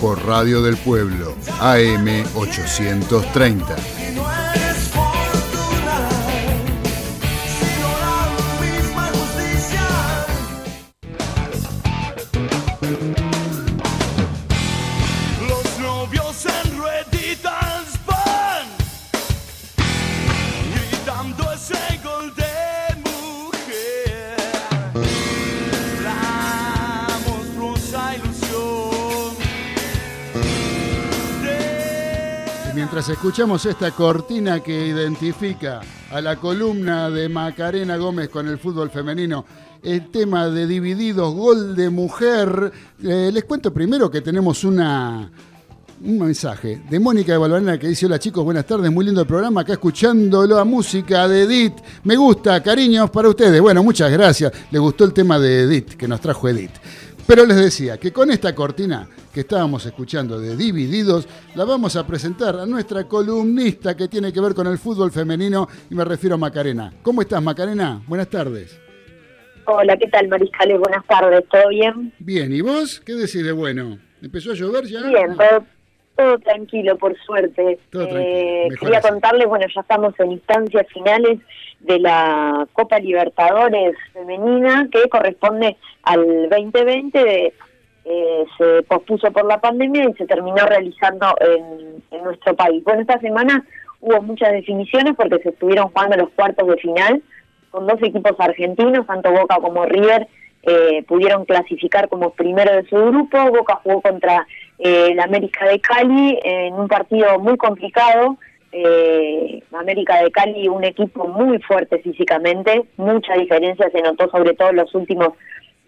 por Radio del Pueblo, AM 830. Y no mientras escuchamos esta cortina que identifica a la columna de Macarena Gómez con el fútbol femenino, el tema de Divididos, Gol de Mujer. Eh, les cuento primero que tenemos una, un mensaje de Mónica de Balvanera que dice, hola chicos, buenas tardes, muy lindo el programa, acá escuchando la música de Edith, me gusta, cariños para ustedes. Bueno, muchas gracias, le gustó el tema de Edith, que nos trajo Edith. Pero les decía que con esta cortina que estábamos escuchando de Divididos, la vamos a presentar a nuestra columnista que tiene que ver con el fútbol femenino y me refiero a Macarena. ¿Cómo estás Macarena? Buenas tardes. Hola, ¿qué tal Mariscales? Buenas tardes, ¿todo bien? Bien, ¿y vos? ¿Qué decís de bueno? ¿Empezó a llover ya? Bien, todo, todo tranquilo, por suerte. Todo tranquilo, Eh, quería así. contarles, bueno, ya estamos en instancias finales de la Copa Libertadores femenina que corresponde al 2020. de- eh, se pospuso por la pandemia y se terminó realizando en, en nuestro país. Bueno, esta semana hubo muchas definiciones porque se estuvieron jugando los cuartos de final con dos equipos argentinos, tanto Boca como River, eh, pudieron clasificar como primero de su grupo. Boca jugó contra eh, el América de Cali en un partido muy complicado. Eh, América de Cali, un equipo muy fuerte físicamente, mucha diferencia se notó sobre todo en los últimos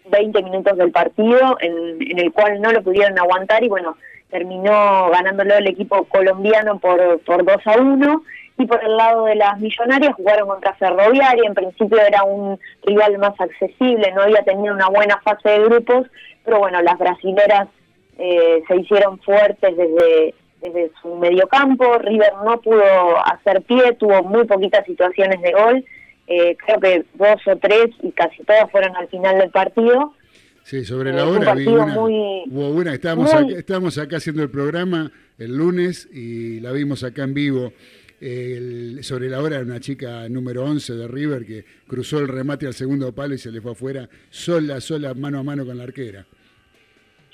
20 minutos del partido, en, el cual no lo pudieron aguantar y bueno, terminó ganándolo el equipo colombiano por, por 2 a 1. Y por el lado de las millonarias jugaron contra Ferroviaria, en principio era un rival más accesible, no había tenido una buena fase de grupos, pero bueno, las brasileras eh, se hicieron fuertes desde, desde su mediocampo, River no pudo hacer pie, tuvo muy poquitas situaciones de gol, eh, creo que dos o tres y casi todas fueron al final del partido. Sí, sobre la hora vi partido una, muy- hubo una, estábamos, muy- acá, estábamos acá haciendo el programa el lunes y la vimos acá en vivo. El- sobre la hora una chica número 11 de River que cruzó el remate al segundo palo y se le fue afuera sola, sola, mano a mano con la arquera.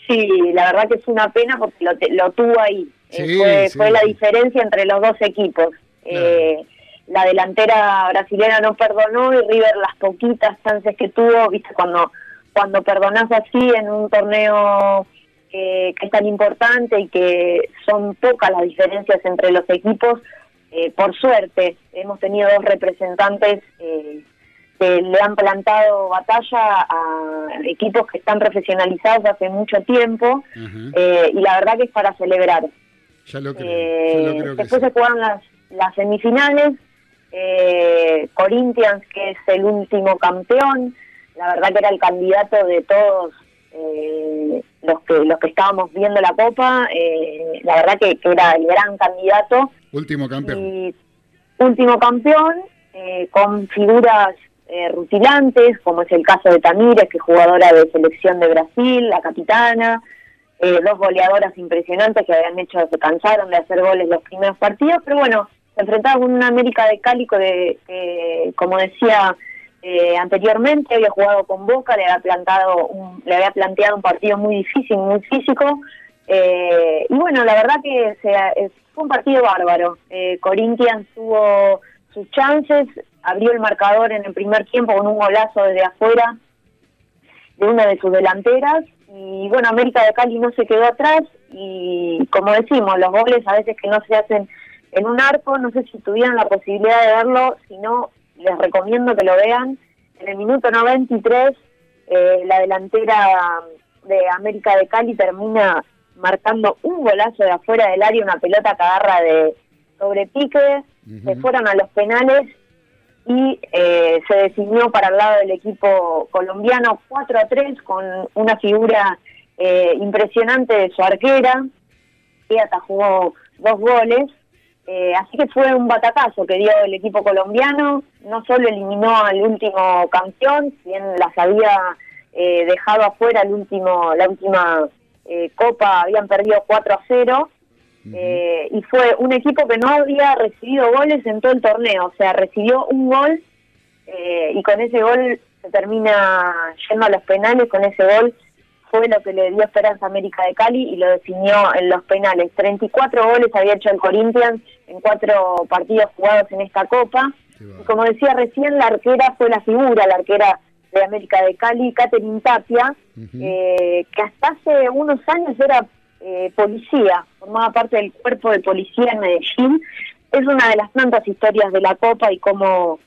Sí, la verdad que es una pena porque lo, lo tuvo ahí. Eh, Sí, fue, sí, fue la diferencia entre los dos equipos. Eh, la delantera brasileña no perdonó y River las poquitas chances que tuvo, viste, cuando, cuando perdonás así en un torneo que, que es tan importante y que son pocas las diferencias entre los equipos, eh, por suerte hemos tenido dos representantes eh, que le han plantado batalla a equipos que están profesionalizados hace mucho tiempo eh, y la verdad que es para celebrar. Ya lo creo, Eh, ya lo creo que después sí. se jugaron las, las semifinales, eh, Corinthians que es el último campeón, la verdad que era el candidato de todos eh, los que los que estábamos viendo la copa, eh, la verdad que, que era el gran candidato Último campeón. y último campeón eh, con figuras eh, rutilantes, como es el caso de Tamírez, que es jugadora de selección de Brasil, la capitana, eh, dos goleadoras impresionantes que habían hecho, se cansaron de hacer goles los primeros partidos, pero bueno, se enfrentaban con una América de Cali que, que, como decía eh, anteriormente, había jugado con Boca, le había, plantado un, le había planteado un partido muy difícil, muy físico, eh, y bueno, la verdad que se, fue un partido bárbaro. Eh, Corinthians tuvo sus chances, abrió el marcador en el primer tiempo con un golazo desde afuera de una de sus delanteras y bueno, América de Cali no se quedó atrás y como decimos, los goles a veces que no se hacen en un arco, no sé si tuvieran la posibilidad de verlo, si no, les recomiendo que lo vean. En el minuto 93, eh, la delantera de América de Cali termina marcando un golazo de afuera del área, una pelota que agarra de sobre pique, se fueron a los penales y eh, se definió para el lado del equipo colombiano 4 a 3 con una figura eh, impresionante de su arquera, que atajó dos goles. Eh, así que fue un batacazo que dio el equipo colombiano. No solo eliminó al último campeón, si bien las había eh, dejado afuera el último, la última eh, copa, habían perdido 4 a 0. Eh, y fue un equipo que no había recibido goles en todo el torneo, o sea, recibió un gol eh, y con ese gol se termina yendo a los penales, con ese gol fue lo que le dio esperanza a América de Cali y lo definió en los penales. 34 goles había hecho el Corinthians en cuatro partidos jugados en esta copa. Y como decía recién, la arquera fue la figura, la arquera de América de Cali, Catherine Tapia, eh, que hasta hace unos años era eh, policía, formaba parte del cuerpo de policía en Medellín. Es una de las tantas historias de la Copa y cómo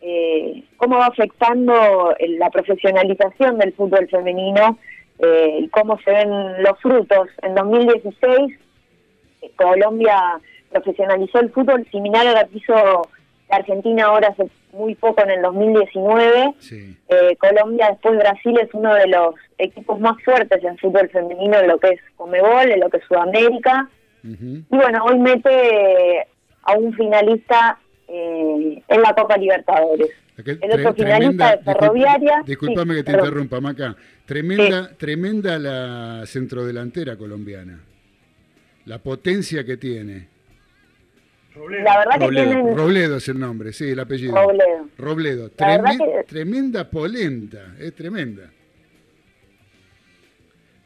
eh, cómo va afectando la profesionalización del fútbol femenino eh, y cómo se ven los frutos. En 2016 eh, Colombia profesionalizó el fútbol similar a lo que hizo la Argentina ahora hace muy poco en el 2019. Sí. Eh, Colombia, después Brasil, es uno de los equipos más fuertes en fútbol femenino en lo que es Comebol, en lo que es Sudamérica. Y bueno, hoy mete a un finalista eh, en la Copa Libertadores. Aquel El otro finalista de Ferroviaria. Disculpame Sí, que te perdón. interrumpa, Maca. Tremenda, tremenda la centrodelantera colombiana. La potencia que tiene. La verdad que Robledo. tienen Robledo es el nombre, sí, el apellido. Robledo. Robledo. Que- Tremenda polenta, es tremenda.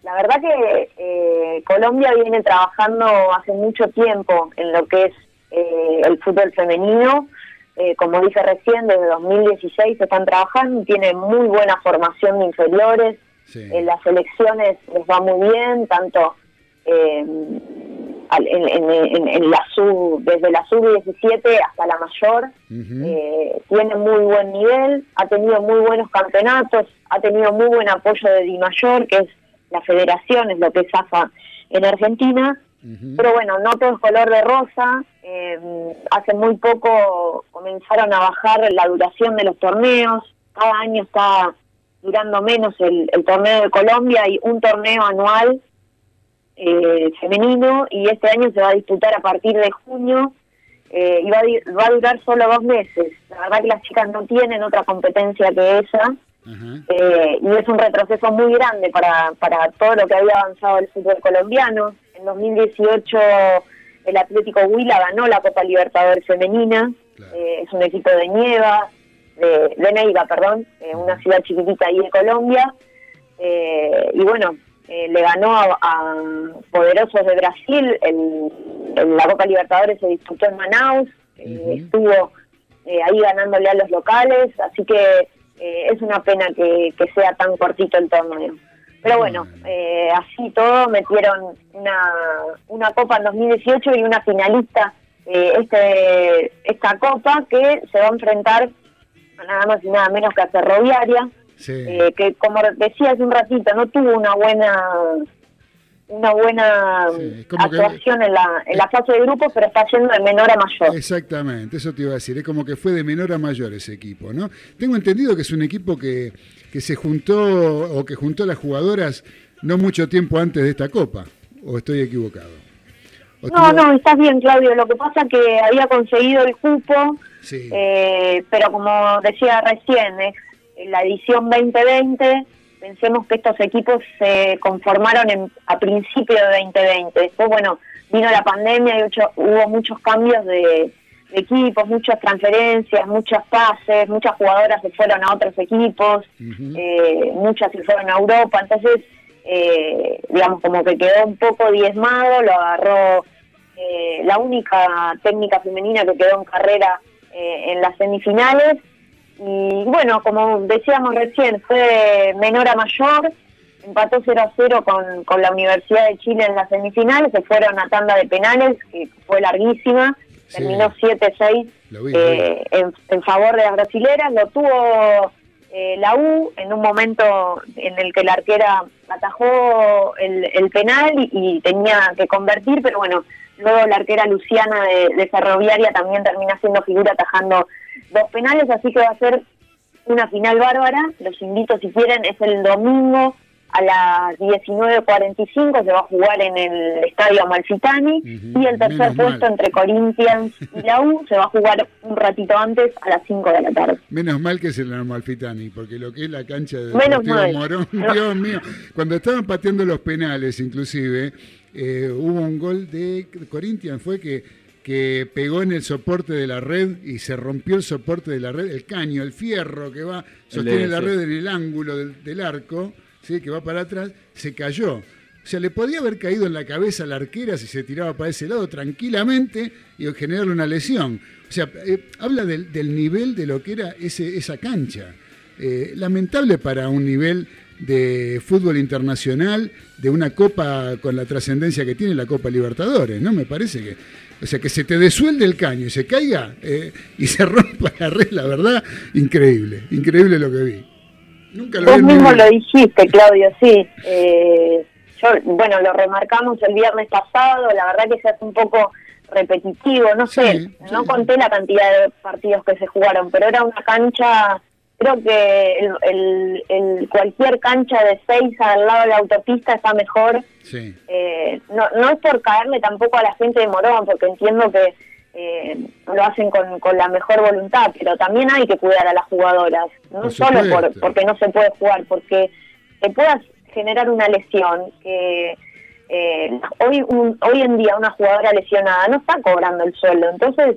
La verdad que eh, Colombia viene trabajando hace mucho tiempo en lo que es eh, el fútbol femenino. Eh, como dije recién, desde 2016 están trabajando, tienen muy buena formación de inferiores. Sí. En las selecciones les va muy bien, tanto eh, al- en, en- en- la sub, desde la sub-17 hasta la mayor. Eh, tiene muy buen nivel, ha tenido muy buenos campeonatos, ha tenido muy buen apoyo de Di Mayor, que es la federación, es lo que es AFA en Argentina. Pero bueno, no todo es color de rosa. Eh, hace muy poco comenzaron a bajar la duración de los torneos. Cada año está durando menos el, el torneo de Colombia y un torneo anual eh, femenino y este año se va a disputar a partir de junio eh, y va a, va a durar solo dos meses. La verdad que las chicas no tienen otra competencia que esa eh, y es un retroceso muy grande para, para todo lo que había avanzado el fútbol colombiano. En 2018 el Atlético Huila ganó la Copa Libertadores Femenina, Claro. eh, es un equipo de Nieva, de, de Neiva, perdón, una ciudad chiquitita ahí de Colombia, eh, y bueno, eh, le ganó a, a Poderosos de Brasil, el, en la Copa Libertadores se disputó en Manaus, eh, Ujú. estuvo eh, ahí ganándole a los locales, así que es una pena que, que sea tan cortito el torneo. Pero bueno, eh, así todo metieron una, una copa en 2018 y una finalista eh, este esta copa que se va a enfrentar a nada más y nada menos que a Ferroviaria, Sí. eh, que como decía hace un ratito, no tuvo una buena una buena Sí, que- actuación en la en la fase de grupos, pero está yendo de menor a mayor. Exactamente, eso te iba a decir. Es como que fue de menor a mayor ese equipo, ¿no? Tengo entendido que es un equipo que, que se juntó o que juntó a las jugadoras no mucho tiempo antes de esta copa. ¿O estoy equivocado? ¿O No, no, estás bien, Claudio. Lo que pasa que había conseguido el cupo, Sí. eh, pero como decía recién, es en la edición 2020, pensemos que estos equipos se conformaron en- a principio de 2020. Después, bueno, vino la pandemia y ocho- hubo muchos cambios de, de equipos, muchas transferencias, muchas pases, muchas jugadoras se fueron a otros equipos, eh, muchas se fueron a Europa, entonces, eh, digamos, como que quedó un poco diezmado, lo agarró eh, la única técnica femenina que quedó en carrera eh, en las semifinales. Y bueno, como decíamos recién, fue menor a mayor, empató 0 a 0 con, con la Universidad de Chile en las semifinales, se fueron a tanda de penales, que fue larguísima, Sí. terminó 7-6 Lo vi, lo eh, en, en favor de las brasileras, lo tuvo eh, la U en un momento en el que la arquera atajó el, el penal y, y tenía que convertir, pero bueno, luego la arquera Luciana de, de Ferroviaria también termina siendo figura atajando dos penales, así que va a ser una final bárbara, los invito si quieren, es el domingo a las 19.45, se va a jugar en el Estadio Amalfitani y el tercer puesto mal. entre Corinthians y la U se va a jugar un ratito antes a las 5 de la tarde. Menos mal que es el Amalfitani, porque lo que es la cancha de Menos mal. Morón, No. [laughs] Dios mío. Cuando estaban pateando los penales, inclusive, eh, hubo un gol de Corinthians, fue que, que pegó en el soporte de la red y se rompió el soporte de la red, el caño, el fierro que va, sostiene la red en el ángulo del, del arco, ¿sí? que va para atrás, se cayó. O sea, le podía haber caído en la cabeza a la arquera si se tiraba para ese lado tranquilamente y generarle una lesión. O sea, eh, habla del, del nivel de lo que era ese, esa cancha. eh, lamentable para un nivel de fútbol internacional, de una copa con la trascendencia que tiene la Copa Libertadores, ¿no? Me parece que, o sea, que se te desuelde el caño y se caiga eh, y se [laughs] rompa la red, la verdad, increíble, increíble lo que vi. Nunca lo Vos mismo lo dijiste, Claudio, sí. Eh, yo, bueno, lo remarcamos el viernes pasado, la verdad que se hace un poco repetitivo, no sé, no conté la cantidad de partidos que se jugaron, pero era una cancha, creo que el, el- el- cualquier cancha de seis al lado de la autopista está mejor. Sí. Eh, no, no es por caerle tampoco a la gente de Morón, porque entiendo que eh, lo hacen con, con la mejor voluntad, pero también hay que cuidar a las jugadoras, no Por solo por, porque no se puede jugar, porque te puedas generar una lesión que eh, hoy un- hoy en día una jugadora lesionada no está cobrando el sueldo, entonces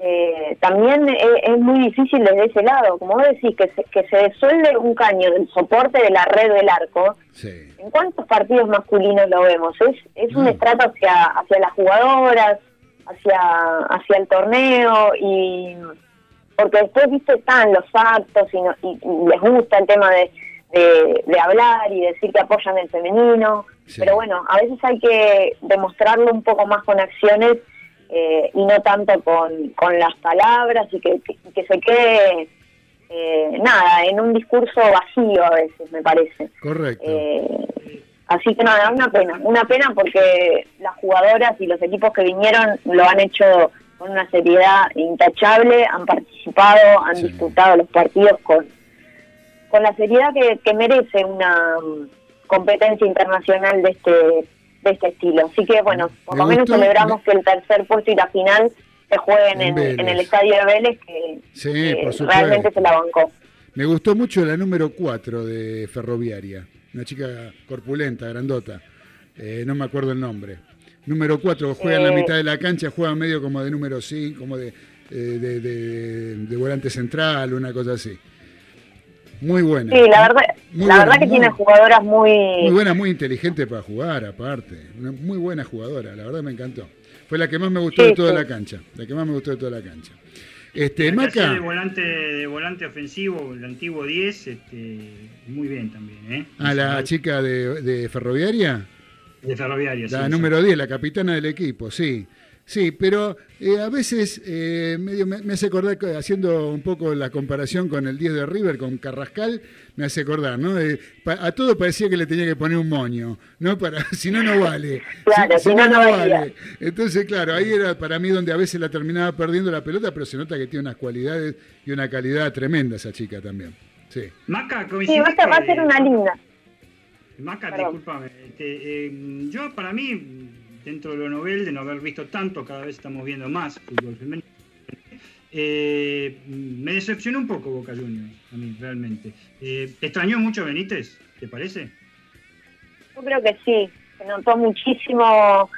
eh, también es, es muy difícil desde ese lado, como vos decís, que se, que se desuelve un caño del soporte de la red del arco, Sí. ¿En cuántos partidos masculinos lo vemos? Es, es un Mm. estrato hacia, hacia las jugadoras, hacia, hacia el torneo y porque después viste están los actos y, no- y- y les gusta el tema de, de, de hablar y decir que apoyan el femenino, pero bueno, a veces hay que demostrarlo un poco más con acciones eh, y no tanto con, con las palabras y que, que, que se quede eh, nada, en un discurso vacío a veces, me parece. Correcto. Eh, así que nada, una pena, una pena porque las jugadoras y los equipos que vinieron lo han hecho con una seriedad intachable, han participado, han disputado los partidos con, con la seriedad que, que merece una mm, competencia internacional de este de este estilo. Así que bueno, por lo menos celebramos que el tercer puesto y la final se jueguen En en, Vélez. en el estadio de Vélez, que Sí, realmente se la bancó. Me gustó mucho la número 4 de Ferroviaria, una chica corpulenta, grandota, Eh, no me acuerdo el nombre. Número 4, juega en la Eh. mitad de la cancha, juega medio como de número 5, como de, eh, de, de- de volante central, una cosa así. Muy buena. Sí, la verdad, Muy la buena, verdad que muy- tiene jugadoras muy, Muy buena, muy inteligente para jugar, aparte. Una muy buena jugadora, la verdad me encantó. Fue la que más me gustó Sí, de toda sí. la cancha. La que más me gustó de toda la cancha. Este, Maca. de volante, de volante ofensivo, el antiguo 10, este, muy bien también, ¿eh? A la chica de, de Ferroviaria. De Ferroviaria, sí, La número 10, la capitana del equipo, sí. Sí, pero eh, a veces eh, medio me, me hace acordar, que, haciendo un poco la comparación con el 10 de River, con Carrascal, me hace acordar, ¿no? Eh, pa- a todo parecía que le tenía que poner un moño, ¿no? Para, [laughs] si no, no vale. Claro, si no, no valía. Entonces, claro, ahí era para mí donde a veces la terminaba perdiendo la pelota, pero se nota que tiene unas cualidades y una calidad tremenda esa chica también. Sí. Maca, Sí, coincidís va a ser, una linda. Maca, Perdón. discúlpame. este, eh, yo, para mí, dentro de lo novel, de no haber visto tanto, cada vez estamos viendo más fútbol femenino. eh, me decepcionó un poco Boca Juniors, a mí, realmente. Eh, ¿te ¿Extrañó mucho Benítez? ¿Te parece? Yo creo que sí, se notó muchísimo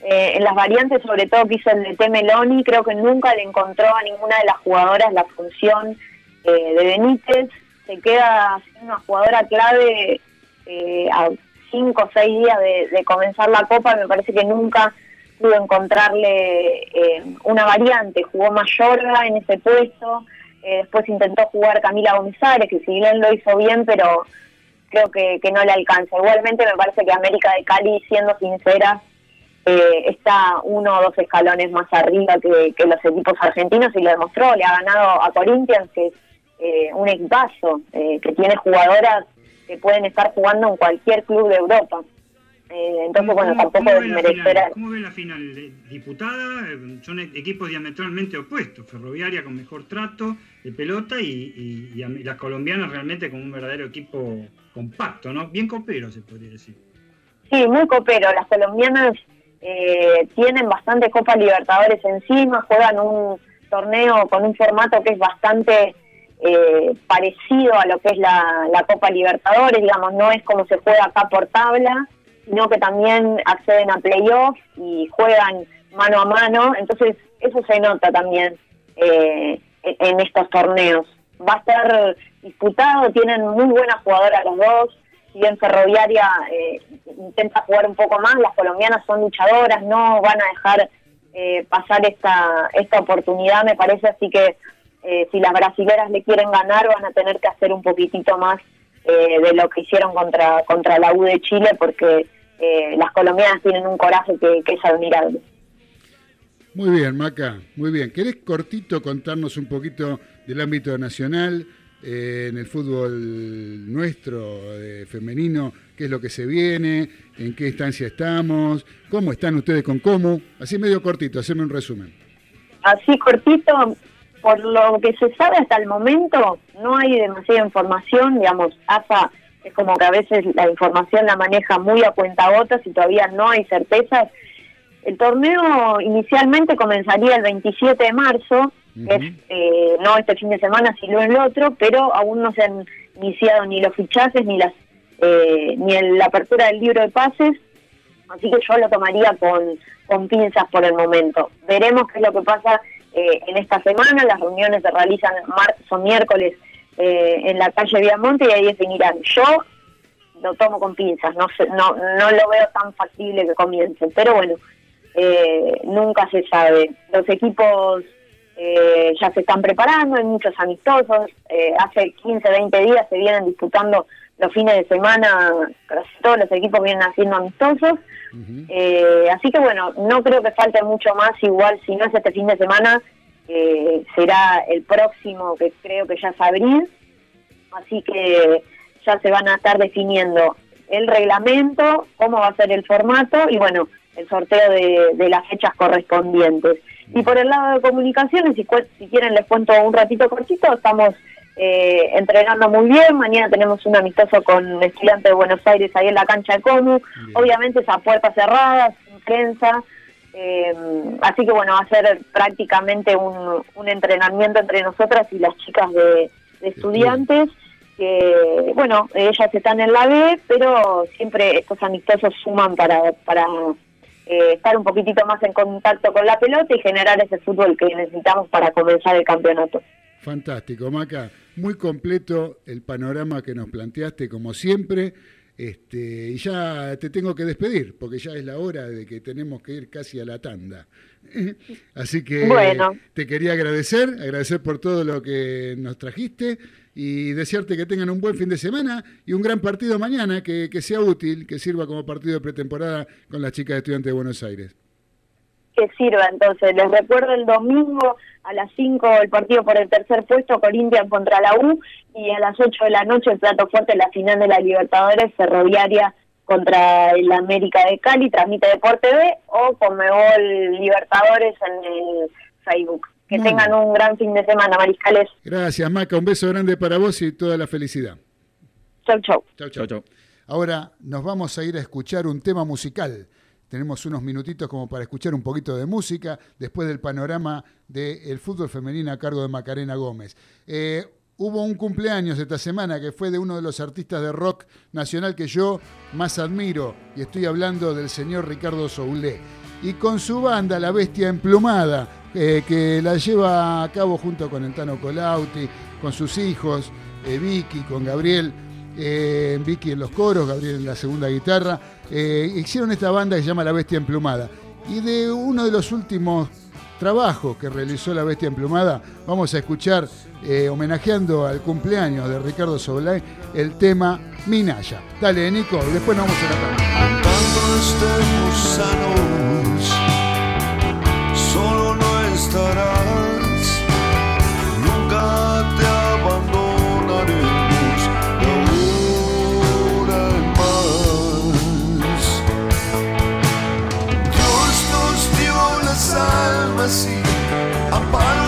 eh, en las variantes, sobre todo que hizo el de T. Meloni, creo que nunca le encontró a ninguna de las jugadoras la función eh, de Benítez, se queda una jugadora clave eh, a cinco o seis días de, de comenzar la Copa, me parece que nunca pudo encontrarle eh, una variante, jugó Mayorga en ese puesto, eh, después intentó jugar Camila González, que si bien lo hizo bien, pero creo que, no le alcanza. Igualmente me parece que América de Cali, siendo sincera, eh, está uno o dos escalones más arriba que, los equipos argentinos y lo demostró, le ha ganado a Corinthians, que es eh, un equipazo, que tiene jugadoras que pueden estar jugando en cualquier club de Europa. Eh, entonces, bueno, tampoco ¿Cómo ven la desmerecer ¿Cómo ven la final? Eh, Diputada, eh, son e- equipos diametralmente opuestos. Ferroviaria con mejor trato de pelota y, y- y am- las colombianas realmente con un verdadero equipo compacto, ¿no? Bien copero, se podría decir. Sí, muy copero. Las colombianas eh, tienen bastante Copa Libertadores encima, juegan un torneo con un formato que es bastante eh, parecido a lo que es la, Copa Libertadores, digamos, no es como se juega acá por tabla, sino que también acceden a playoffs y juegan mano a mano, entonces eso se nota también eh, en en estos torneos. Va a estar disputado, tienen muy buenas jugadoras los dos, si bien Ferroviaria eh, intenta jugar un poco más, las colombianas son luchadoras, no van a dejar eh, pasar esta, esta oportunidad, me parece, así que eh, si las brasileras le quieren ganar, van a tener que hacer un poquitito más eh, de lo que hicieron contra, contra la U de Chile, porque eh, las colombianas tienen un coraje que, que es admirable. Muy bien, Maca, muy bien. ¿Querés cortito contarnos un poquito del ámbito nacional, eh, en el fútbol nuestro, eh, femenino, qué es lo que se viene, en qué instancia estamos, cómo están ustedes con cómo? Así medio cortito, haceme un resumen. Así cortito, por lo que se sabe hasta el momento, no hay demasiada información, digamos, AFA es como que a veces la información la maneja muy a cuentagotas y todavía no hay certezas. El torneo inicialmente comenzaría el 27 de marzo, es, eh, no este fin de semana, sino el otro, pero aún no se han iniciado ni los fichajes ni las eh, ni el- la apertura del libro de pases, así que yo lo tomaría con, con pinzas por el momento. Veremos qué es lo que pasa eh, en esta semana, las reuniones se realizan martes miércoles eh, en la calle Viamonte y ahí definirán. Yo lo tomo con pinzas, no, sé- no, no lo veo tan factible que comience, pero bueno, eh, nunca se sabe. Los equipos eh, ya se están preparando, hay muchos amistosos, eh, hace 15, 20 días se vienen disputando los fines de semana, casi todos los equipos vienen haciendo amistosos, eh, así que bueno, no creo que falte mucho más, igual si no es este fin de semana, eh, será el próximo que creo que ya es abril, así que ya se van a estar definiendo el reglamento, cómo va a ser el formato y bueno, el sorteo de, de las fechas correspondientes. Y por el lado de comunicaciones, si, si quieren les cuento un ratito cortito, estamos eh, entrenando muy bien, mañana tenemos un amistoso con estudiantes de Buenos Aires ahí en la cancha de Comu, obviamente esa puerta cerrada, sin prensa, eh, así que bueno, va a ser prácticamente un, un entrenamiento entre nosotras y las chicas de, de estudiantes, que bueno, ellas están en la B, pero siempre estos amistosos suman para, para eh, estar un poquitito más en contacto con la pelota y generar ese fútbol que necesitamos para comenzar el campeonato. Fantástico, Maca. Muy completo el panorama que nos planteaste, como siempre. Este, y ya te tengo que despedir, porque ya es la hora de que tenemos que ir casi a la tanda. [laughs] Así que Bueno. te quería agradecer, agradecer por todo lo que nos trajiste y desearte que tengan un buen fin de semana y un gran partido mañana, que, que sea útil, que sirva como partido de pretemporada con las chicas de estudiantes de Buenos Aires. Que sirva. Entonces, les recuerdo el domingo a las 5 el partido por el tercer puesto, Corinthians contra la U, y a las 8 de la noche el plato fuerte, la final de la Libertadores Ferroviaria contra el América de Cali, transmite Deporte B o Conmebol Libertadores en el Facebook. Que Muy tengan un gran fin de semana, Mariscales. Gracias, Maca. Un beso grande para vos y toda la felicidad. Chau, chau. Chau, chau. Ahora nos vamos a ir a escuchar un tema musical. Tenemos unos minutitos como para escuchar un poquito de música después del panorama del fútbol femenino a cargo de Macarena Gómez. Eh, hubo un cumpleaños esta semana que fue de uno de los artistas de rock nacional que yo más admiro y estoy hablando del señor Ricardo Soulé. Y con su banda La Bestia Emplumada, eh, que la lleva a cabo junto con Entano Colauti, con sus hijos, eh, Vicky, con Gabriel, Vicky en los coros, Gabriel en la segunda guitarra, eh, hicieron esta banda que se llama La Bestia Emplumada. Y de uno de los últimos trabajos que realizó La Bestia Emplumada, vamos a escuchar, eh, homenajeando al cumpleaños de Ricardo Soblay, el tema Minaya. Dale, Nico, después vamos a la estemos sanos, solo no estarás. Almas y amparo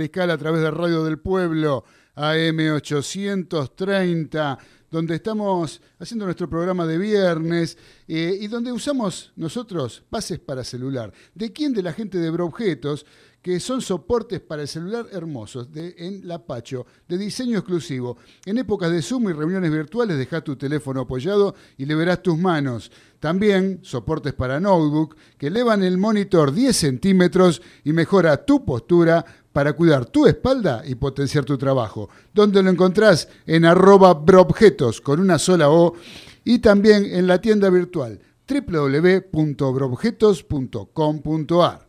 Mariscal a través de Radio del Pueblo, AM830, donde estamos haciendo nuestro programa de viernes eh, y donde usamos nosotros bases para celular. ¿De quién? De la gente de Broobjetos, que son soportes para el celular hermosos de, en La Pacho, de diseño exclusivo. En épocas de Zoom y reuniones virtuales, deja tu teléfono apoyado y le verás tus manos. También soportes para notebook que elevan el monitor 10 centímetros y mejora tu postura para cuidar tu espalda y potenciar tu trabajo. Donde lo encontrás en arroba broobjetos con una sola O y también en la tienda virtual www.broobjetos.com.ar.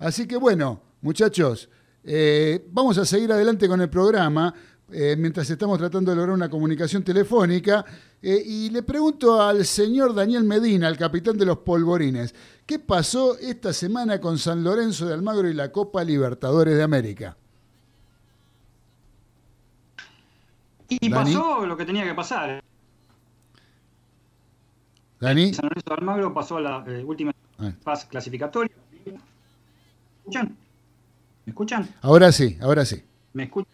Así que bueno, muchachos, eh, vamos a seguir adelante con el programa eh, mientras estamos tratando de lograr una comunicación telefónica. eh, y le pregunto al señor Daniel Medina, el capitán de los polvorines, ¿qué pasó esta semana con San Lorenzo de Almagro y la Copa Libertadores de América? Y Dani. pasó lo que tenía que pasar. Dani. San Lorenzo de Almagro pasó a la eh, última Ah. fase clasificatoria. ¿Me escuchan? ¿Me escuchan? Ahora sí, ahora sí. ¿Me escuchan?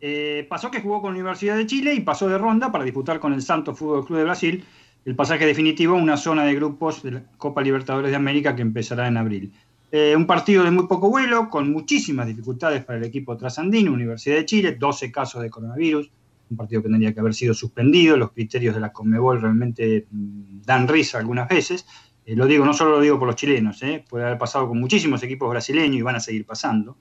Eh, pasó que jugó con la Universidad de Chile y pasó de ronda para disputar con el Santos Fútbol Club de Brasil el pasaje definitivo a una zona de grupos de la Copa Libertadores de América que empezará en abril. Eh, un partido de muy poco vuelo, con muchísimas dificultades para el equipo trasandino, Universidad de Chile, 12 casos de coronavirus, un partido que tendría que haber sido suspendido, los criterios de la Conmebol realmente mm, dan risa algunas veces. Eh, lo digo, no solo lo digo por los chilenos, puede haber pasado con muchísimos equipos brasileños y van a seguir pasando.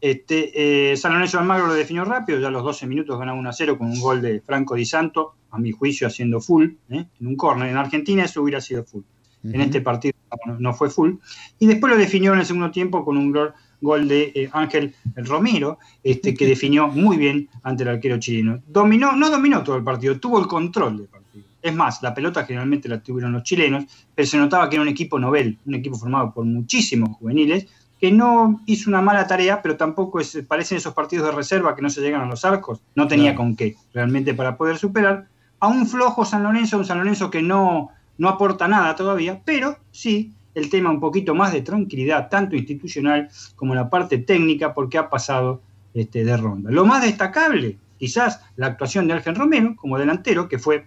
Este, eh, San Lorenzo Almagro lo definió rápido, ya a los 12 minutos ganaba 1 a 0 con un gol de Franco Di Santo, a mi juicio haciendo full, ¿eh? en un córner. En Argentina eso hubiera sido full. En este partido no, no fue full. Y después lo definió en el segundo tiempo con un gol, gol de eh, Ángel Romero, este, que [laughs] definió muy bien ante el arquero chileno. Dominó, no dominó todo el partido, tuvo el control del partido. Es más, la pelota generalmente la tuvieron los chilenos, pero se notaba que era un equipo novel, un equipo formado por muchísimos juveniles, que no hizo una mala tarea, pero tampoco es, parecen esos partidos de reserva que no se llegan a los arcos. No tenía Claro. con qué realmente para poder superar a un flojo San Lorenzo, un San Lorenzo que no, no aporta nada todavía, pero sí el tema un poquito más de tranquilidad, tanto institucional como la parte técnica, porque ha pasado este, de ronda. Lo más destacable, quizás la actuación de Ángel Romero como delantero, que fue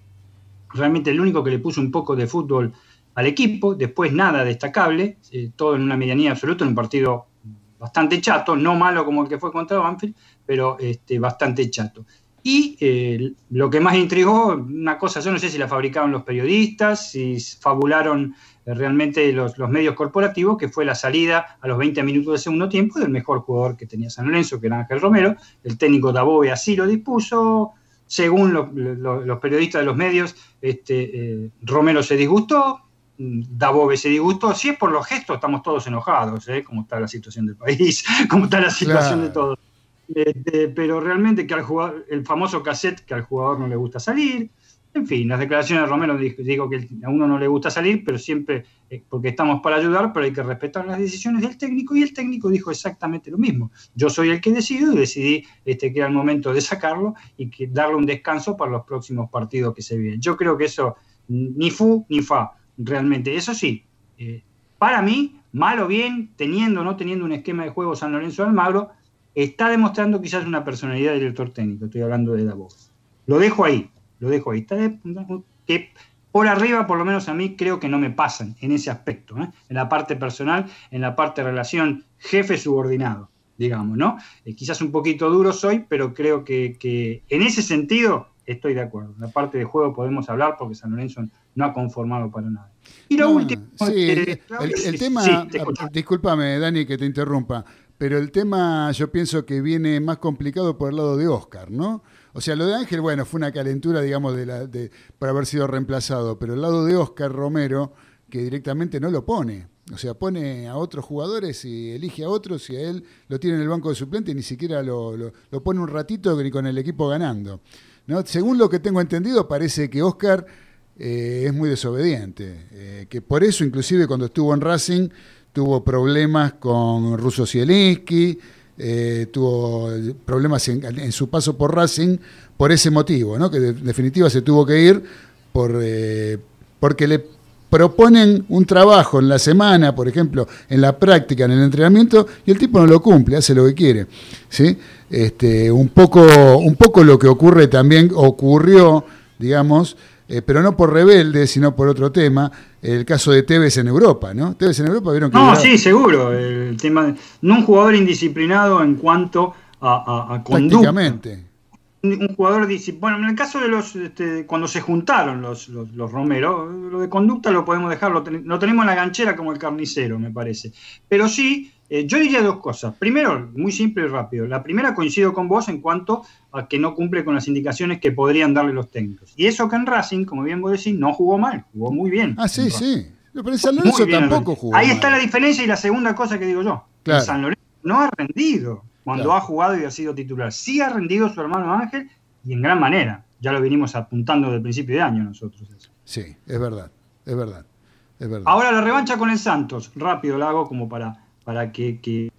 realmente el único que le puso un poco de fútbol al equipo, después nada destacable, eh, todo en una medianía absoluta, en un partido bastante chato, no malo como el que fue contra Banfield, pero este, bastante chato. Y eh, lo que más intrigó, una cosa, yo no sé si la fabricaron los periodistas, si fabularon eh, realmente los, los medios corporativos, que fue la salida a los 20 minutos del segundo tiempo del mejor jugador que tenía San Lorenzo, que era Ángel Romero. El técnico Dabove así lo dispuso. Según lo- lo- los periodistas de los medios, este, Romero se disgustó, mm, Dabove se disgustó. Si es por los gestos, estamos todos enojados, ¿eh? Cómo está la situación del país, [laughs] cómo está la situación Claro. de todos. Este, pero realmente que al jugador, el famoso cassette que al jugador no le gusta salir, en fin, las declaraciones de Romero dijo, digo que a uno no le gusta salir, pero siempre, eh, porque estamos para ayudar, pero hay que respetar las decisiones del técnico, y el técnico dijo exactamente lo mismo. Yo soy el que decido y decidí este, que era el momento de sacarlo y que darle un descanso para los próximos partidos que se vienen. Yo creo que eso ni fu ni fa, realmente. Eso sí, eh, para mí, mal o bien, teniendo o no teniendo un esquema de juego San Lorenzo Almagro, está demostrando quizás una personalidad de director técnico. Estoy hablando de Davos. Lo dejo ahí, lo dejo ahí. Está que por arriba, por lo menos a mí, creo que no me pasan en ese aspecto, ¿eh? en la parte personal, en la parte relación jefe-subordinado, digamos, ¿no? Eh, quizás un poquito duro soy, pero creo que, que en ese sentido estoy de acuerdo. La parte de juego podemos hablar porque San Lorenzo no ha conformado para nada. Y lo No, último, sí, eh, el, el sí, tema, sí, discúlpame Dani que te interrumpa, pero el tema yo pienso que viene más complicado por el lado de Oscar, ¿no? O sea, lo de Ángel, bueno, fue una calentura, digamos, de la, de, por haber sido reemplazado, pero el lado de Oscar Romero, que directamente no lo pone. O sea, pone a otros jugadores y elige a otros y a él lo tiene en el banco de suplente y ni siquiera lo, lo- lo pone un ratito ni con el equipo ganando. Según lo que tengo entendido, parece que Oscar eh, es muy desobediente, eh, que por eso inclusive cuando estuvo en Racing tuvo problemas con Russo Zielinski, eh, tuvo problemas en, su paso por Racing por ese motivo, ¿no? que en definitiva se tuvo que ir por, porque le proponen un trabajo en la semana, por ejemplo, en la práctica, en el entrenamiento, y el tipo no lo cumple, hace lo que quiere. ¿sí? Este, un, poco, un poco lo que ocurre también, ocurrió, digamos, eh, pero no por rebelde, sino por otro tema, el caso de Tevez en Europa, ¿no? Tevez en Europa vieron que... No, era- sí, seguro. El tema de- no un jugador indisciplinado en cuanto a, a, a conducta. Un jugador disci- Bueno, en el caso de los. este, cuando se juntaron los, los, los Romero, lo de conducta lo podemos dejar, lo, ten- lo tenemos en la ganchera como el carnicero, me parece. Pero sí, eh, yo diría dos cosas. Primero, muy simple y rápido. La primera coincido con vos en cuanto a que no cumple con las indicaciones que podrían darle los técnicos. Y eso que en Racing, como bien vos decís, no jugó mal, jugó muy bien. Ah, sí, sí. Pero en San Lorenzo tampoco jugó. Ahí mal. está la diferencia y la segunda cosa que digo yo. Claro. San Lorenzo no ha rendido cuando Claro. ha jugado y ha sido titular. Sí ha rendido su hermano Ángel y en gran manera. Ya lo venimos apuntando desde el principio de año nosotros. eso. Sí, es verdad, es verdad, es verdad. Ahora la revancha con el Santos. Rápido la hago como para, para que- que-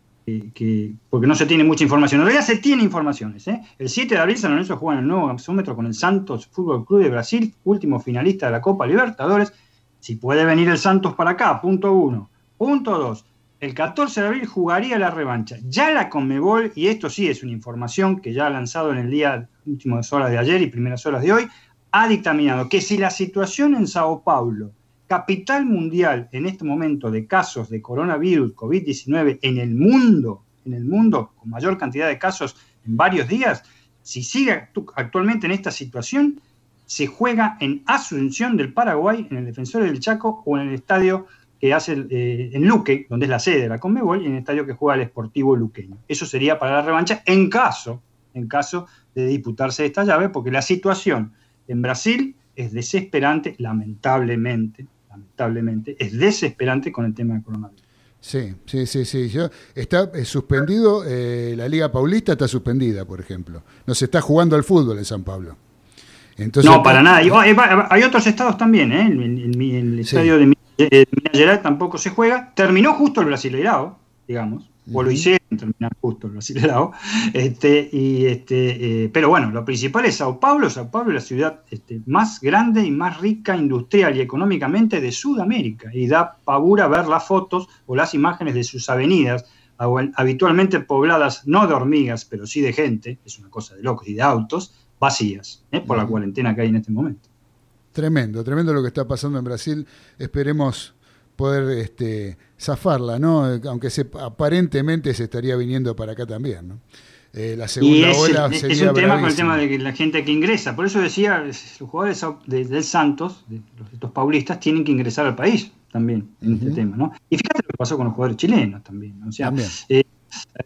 Porque no se tiene mucha información. En realidad se tiene informaciones. ¿eh? El 7 de abril San Lorenzo juega en el nuevo gasómetro con el Santos Fútbol Club de Brasil, último finalista de la Copa Libertadores. Si puede venir el Santos para acá, punto uno. Punto dos. El 14 de abril jugaría la revancha. Ya la Conmebol, y esto sí es una información que ya ha lanzado en el día últimas horas de ayer y primeras horas de hoy, ha dictaminado que si la situación en Sao Paulo, capital mundial en este momento de casos de coronavirus COVID-19 en el mundo, en el mundo con mayor cantidad de casos en varios días, si sigue actu- actualmente en esta situación, se juega en Asunción del Paraguay, en el Defensor del Chaco o en el estadio que hace eh, en Luque, donde es la sede de la Conmebol, y en el estadio que juega el Esportivo Luqueño. Eso sería para la revancha en caso, en caso de disputarse esta llave, porque la situación en Brasil es desesperante, lamentablemente, lamentablemente, es desesperante con el tema del coronavirus. Sí, sí, sí, sí. Yo- está eh, suspendido, eh, la Liga Paulista está suspendida, por ejemplo. No se está jugando al fútbol en San Pablo. Entonces, no, para nada. Y, oh, eh, hay otros estados también, ¿eh? El, el- el- el estadio de eh, Minas Gerais tampoco se juega. Terminó justo el Brasileirao, digamos. O lo hicieron terminar justo el Brasileirao. [laughs] Este, y, este, eh, pero bueno, lo principal es Sao Paulo. Sao Paulo es la ciudad este, más grande y más rica industrial y económicamente de Sudamérica. Y da pavura ver las fotos o las imágenes de sus avenidas, hab- habitualmente pobladas no de hormigas, pero sí de gente, es una cosa de locos, y de autos, vacías, ¿eh? por la cuarentena que hay en este momento. Tremendo, tremendo lo que está pasando en Brasil. Esperemos poder este, zafarla, ¿no? Aunque se, aparentemente se estaría viniendo para acá también, ¿no? Eh, la segunda es, ola es sería un tema con el tema de que la gente que ingresa. Por eso decía, los jugadores de- del Santos, de los- estos paulistas, tienen que ingresar al país también en este tema. ¿no? Y fíjate lo que pasó con los jugadores chilenos también. ¿no? O sea, También. eh,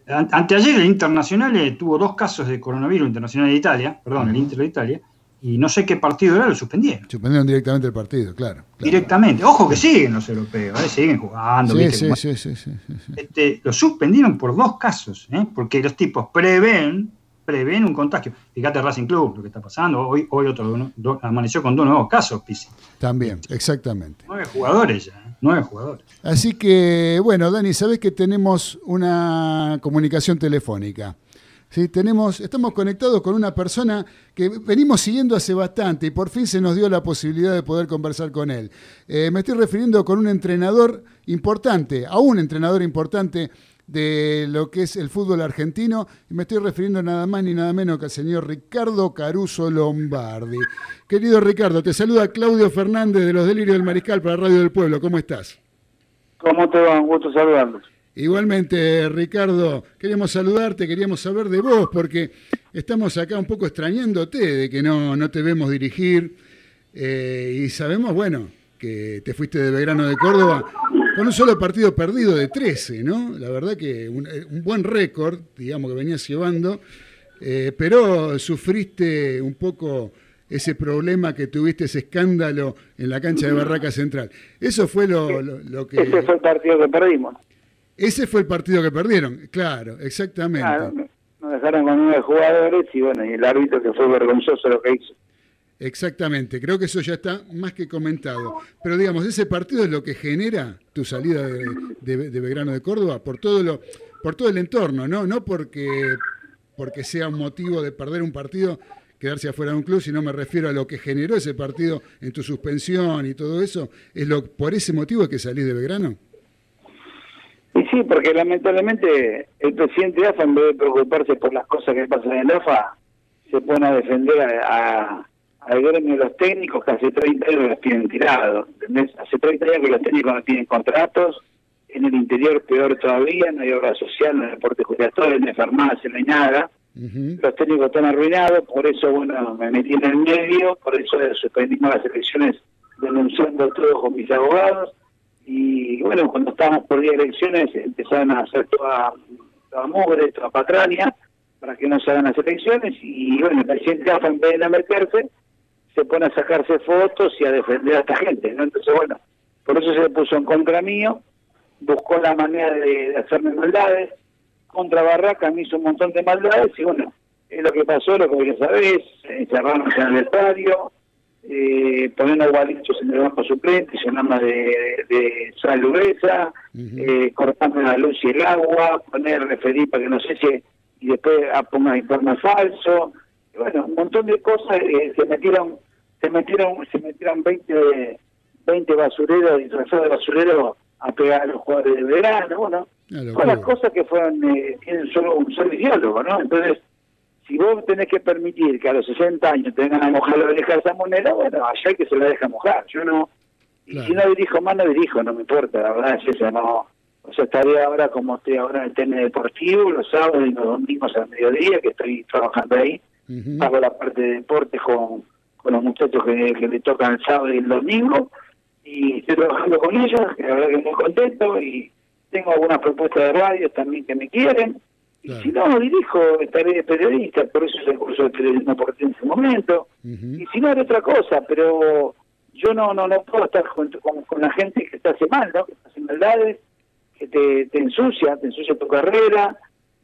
an- anteayer el Internacional eh, tuvo dos casos de coronavirus, Internacional de Italia, perdón, el. Inter de Italia, y no sé qué partido era, lo suspendieron. Suspendieron directamente el partido, claro. claro. Directamente. Ojo que siguen los europeos, ¿eh? siguen jugando. Sí, ¿viste? sí, sí, sí, sí, este, lo suspendieron por dos casos, ¿eh? porque los tipos prevén, prevén un contagio. Fíjate Racing Club, lo que está pasando. Hoy, hoy otro amaneció con dos nuevos casos, Pisi. También, exactamente. Nueve jugadores ya, ¿eh? nueve jugadores. Así que, bueno, Dani, sabes que tenemos una comunicación telefónica. ¿Sí? Tenemos, estamos conectados con una persona que venimos siguiendo hace bastante y por fin se nos dio la posibilidad de poder conversar con él. Eh, me estoy refiriendo con un entrenador importante, a un entrenador importante de lo que es el fútbol argentino y me estoy refiriendo nada más ni nada menos que al señor Ricardo Caruso Lombardi. Querido Ricardo, te saluda Claudio Fernández de los Delirios del Mariscal para Radio del Pueblo. ¿Cómo estás? ¿Cómo te va? Un gusto saludarlos. Igualmente, Ricardo, queríamos saludarte, queríamos saber de vos, porque estamos acá un poco extrañándote de que no, no te vemos dirigir eh, y sabemos, bueno, que te fuiste de Belgrano de Córdoba con un solo partido perdido de 13, ¿no? La verdad que un, eh, un buen récord, digamos, que venías llevando, eh, pero sufriste un poco ese problema que tuviste, ese escándalo en la cancha de Barraca Central. Eso fue lo, lo- lo que... Ese fue el partido que perdimos. Ese fue el partido que perdieron, claro, exactamente. Claro, nos dejaron con nueve jugadores y bueno, y el árbitro que fue vergonzoso lo que hizo. Exactamente, creo que eso ya está más que comentado. Pero digamos, ese partido es lo que genera tu salida de, de- de Belgrano de Córdoba por todo lo, por todo el entorno, ¿no? No porque, porque sea un motivo de perder un partido, quedarse afuera de un club, sino me refiero a lo que generó ese partido en tu suspensión y todo eso. ¿Es lo, por ese motivo que salís de Belgrano? Sí, porque lamentablemente el presidente de AFA, en vez de preocuparse por las cosas que pasan en el AFA, se pone a defender a, a- al gremio de los técnicos que hace 30 años los tienen tirados. Hace 30 años que los técnicos no tienen contratos, en el interior peor todavía, no hay obra social, no hay deporte jubilatorio, no hay farmacia, no hay nada. Los técnicos están arruinados, por eso, bueno, me metí en el medio, por eso suspendimos las elecciones denunciando todo con mis abogados. Y bueno, cuando estábamos por día de elecciones empezaron a hacer toda, toda mugre, toda patraña, para que no se hagan las elecciones. Y bueno, el presidente AFA, en vez de meterse, se pone a sacarse fotos y a defender a esta gente. ¿no? Entonces, bueno, por eso se puso en contra mío, buscó la manera de, de hacerme maldades. Contra Barraca me hizo un montón de maldades y bueno, es lo que pasó, lo que ya sabés, encerrarnos en el estadio, eh, poner gualichos en el banco suplente, llenarme de, de sal eh, cortarme la luz y el agua, poner referir para que no si y después ponga informe falso, bueno, un montón de cosas, eh, se metieron, se metieron, se metieron 20, 20 basureros, disfrazados de basureros a pegar a los jugadores de verano, bueno, todas las cosas que fueron, eh, tienen solo un solo ideólogo, ¿no? Entonces, si vos tenés que permitir que a los 60 años te vengan a mojar la oreja de esa moneda, bueno, allá hay que se la deja mojar. Yo no, y si no dirijo más, no dirijo, no me importa, la verdad es esa, no. O sea, estaré ahora como estoy ahora en el TN Deportivo, los sábados y los domingos al mediodía, que estoy trabajando ahí. Hago la parte de deportes con, con los muchachos que, que me tocan el sábado y el domingo. Y estoy trabajando con ellos, que la verdad que muy contento. Y tengo algunas propuestas de radio también que me quieren. Y si no, dirijo, estaré de periodista, por eso es el curso de periodismo deportivo en ese momento. Y si no, haré otra cosa, pero yo no no no puedo estar con, con, con la gente que te hace mal, ¿no? Que te hace maldades, que te, te ensucia, te ensucia tu carrera,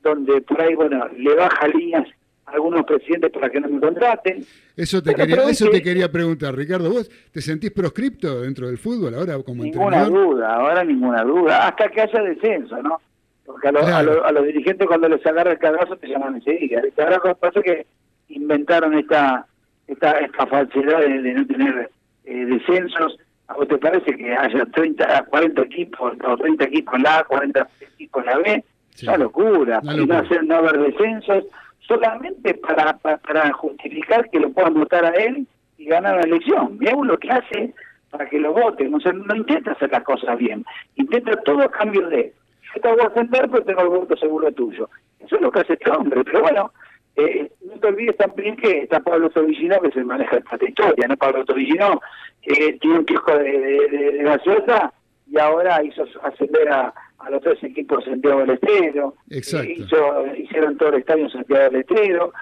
donde por ahí, bueno, le baja líneas a algunos presidentes para que no me contraten. Eso te, quería, pero eso es te que- quería preguntar, Ricardo. ¿Vos te sentís proscripto dentro del fútbol ahora como Ninguna entrenador? duda, ahora ninguna duda, hasta que haya descenso, ¿no? Porque a, los- a, los- a los dirigentes cuando les agarra el cagazo te llaman enseguida. lo que pasa que inventaron esta esta, esta falsedad de, de no tener eh, descensos. ¿A vos te parece que haya 30, 40 equipos, o 30 equipos en la A, 40 equipos en la B? Una locura. Una locura. no, hacer, no haber descensos solamente para, para, para justificar que lo puedan votar a él y ganar la elección. Mirá lo que hace para que lo voten. O sea, no intenta hacer las cosas bien. Intenta todo a cambio de, yo te voy a defender, pero tengo el voto seguro tuyo. Eso es lo que hace este hombre. Pero bueno, eh, no te olvides también que está Pablo Tobillino que se maneja esta historia, ¿no? Pablo Tobillino eh, tiene un kiosco de, de, de- de gaseosa y ahora hizo ascender a, a los tres equipos de Santiago del Estero. Exacto. Eh, hizo- hicieron todo el estadio en Santiago del Estero.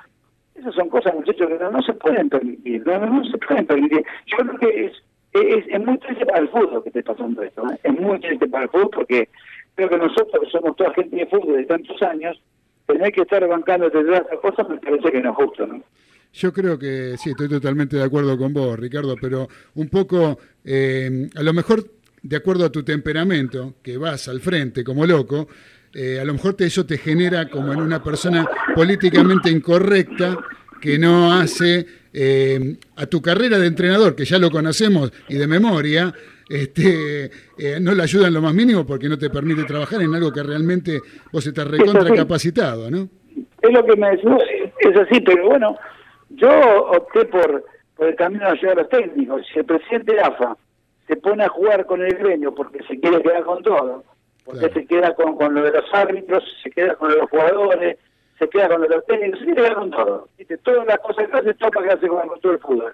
Esas son cosas, muchachos, que no, no se pueden permitir. No, no, no se pueden permitir. Yo creo que es, es, es muy triste para el fútbol que esté pasando esto. ¿eh? Es muy triste para el fútbol porque creo que nosotros, somos toda gente de fútbol de tantos años, tener que estar bancando de esas cosas me parece que no es justo, ¿no? Yo creo que sí, estoy totalmente de acuerdo con vos, Ricardo, pero un poco, eh, a lo mejor, de acuerdo a tu temperamento, que vas al frente como loco, eh, a lo mejor te, eso te genera como en una persona políticamente incorrecta que no hace eh, a tu carrera de entrenador, que ya lo conocemos y de memoria, este, eh, no le ayuda en lo más mínimo porque no te permite trabajar en algo que realmente vos estás recontra capacitado, ¿no? Es lo que me decís, es así, pero bueno, yo opté por, por el camino de ayudar a los técnicos. Si el presidente de AFA se pone a jugar con el gremio porque se quiere quedar con todo, porque se queda con, con lo de los árbitros, se queda con lo de los jugadores, se queda con lo de los técnicos, se quiere quedar con todo. ¿viste? Todas las cosas que hace, todo para quedarse con, con todo el fútbol.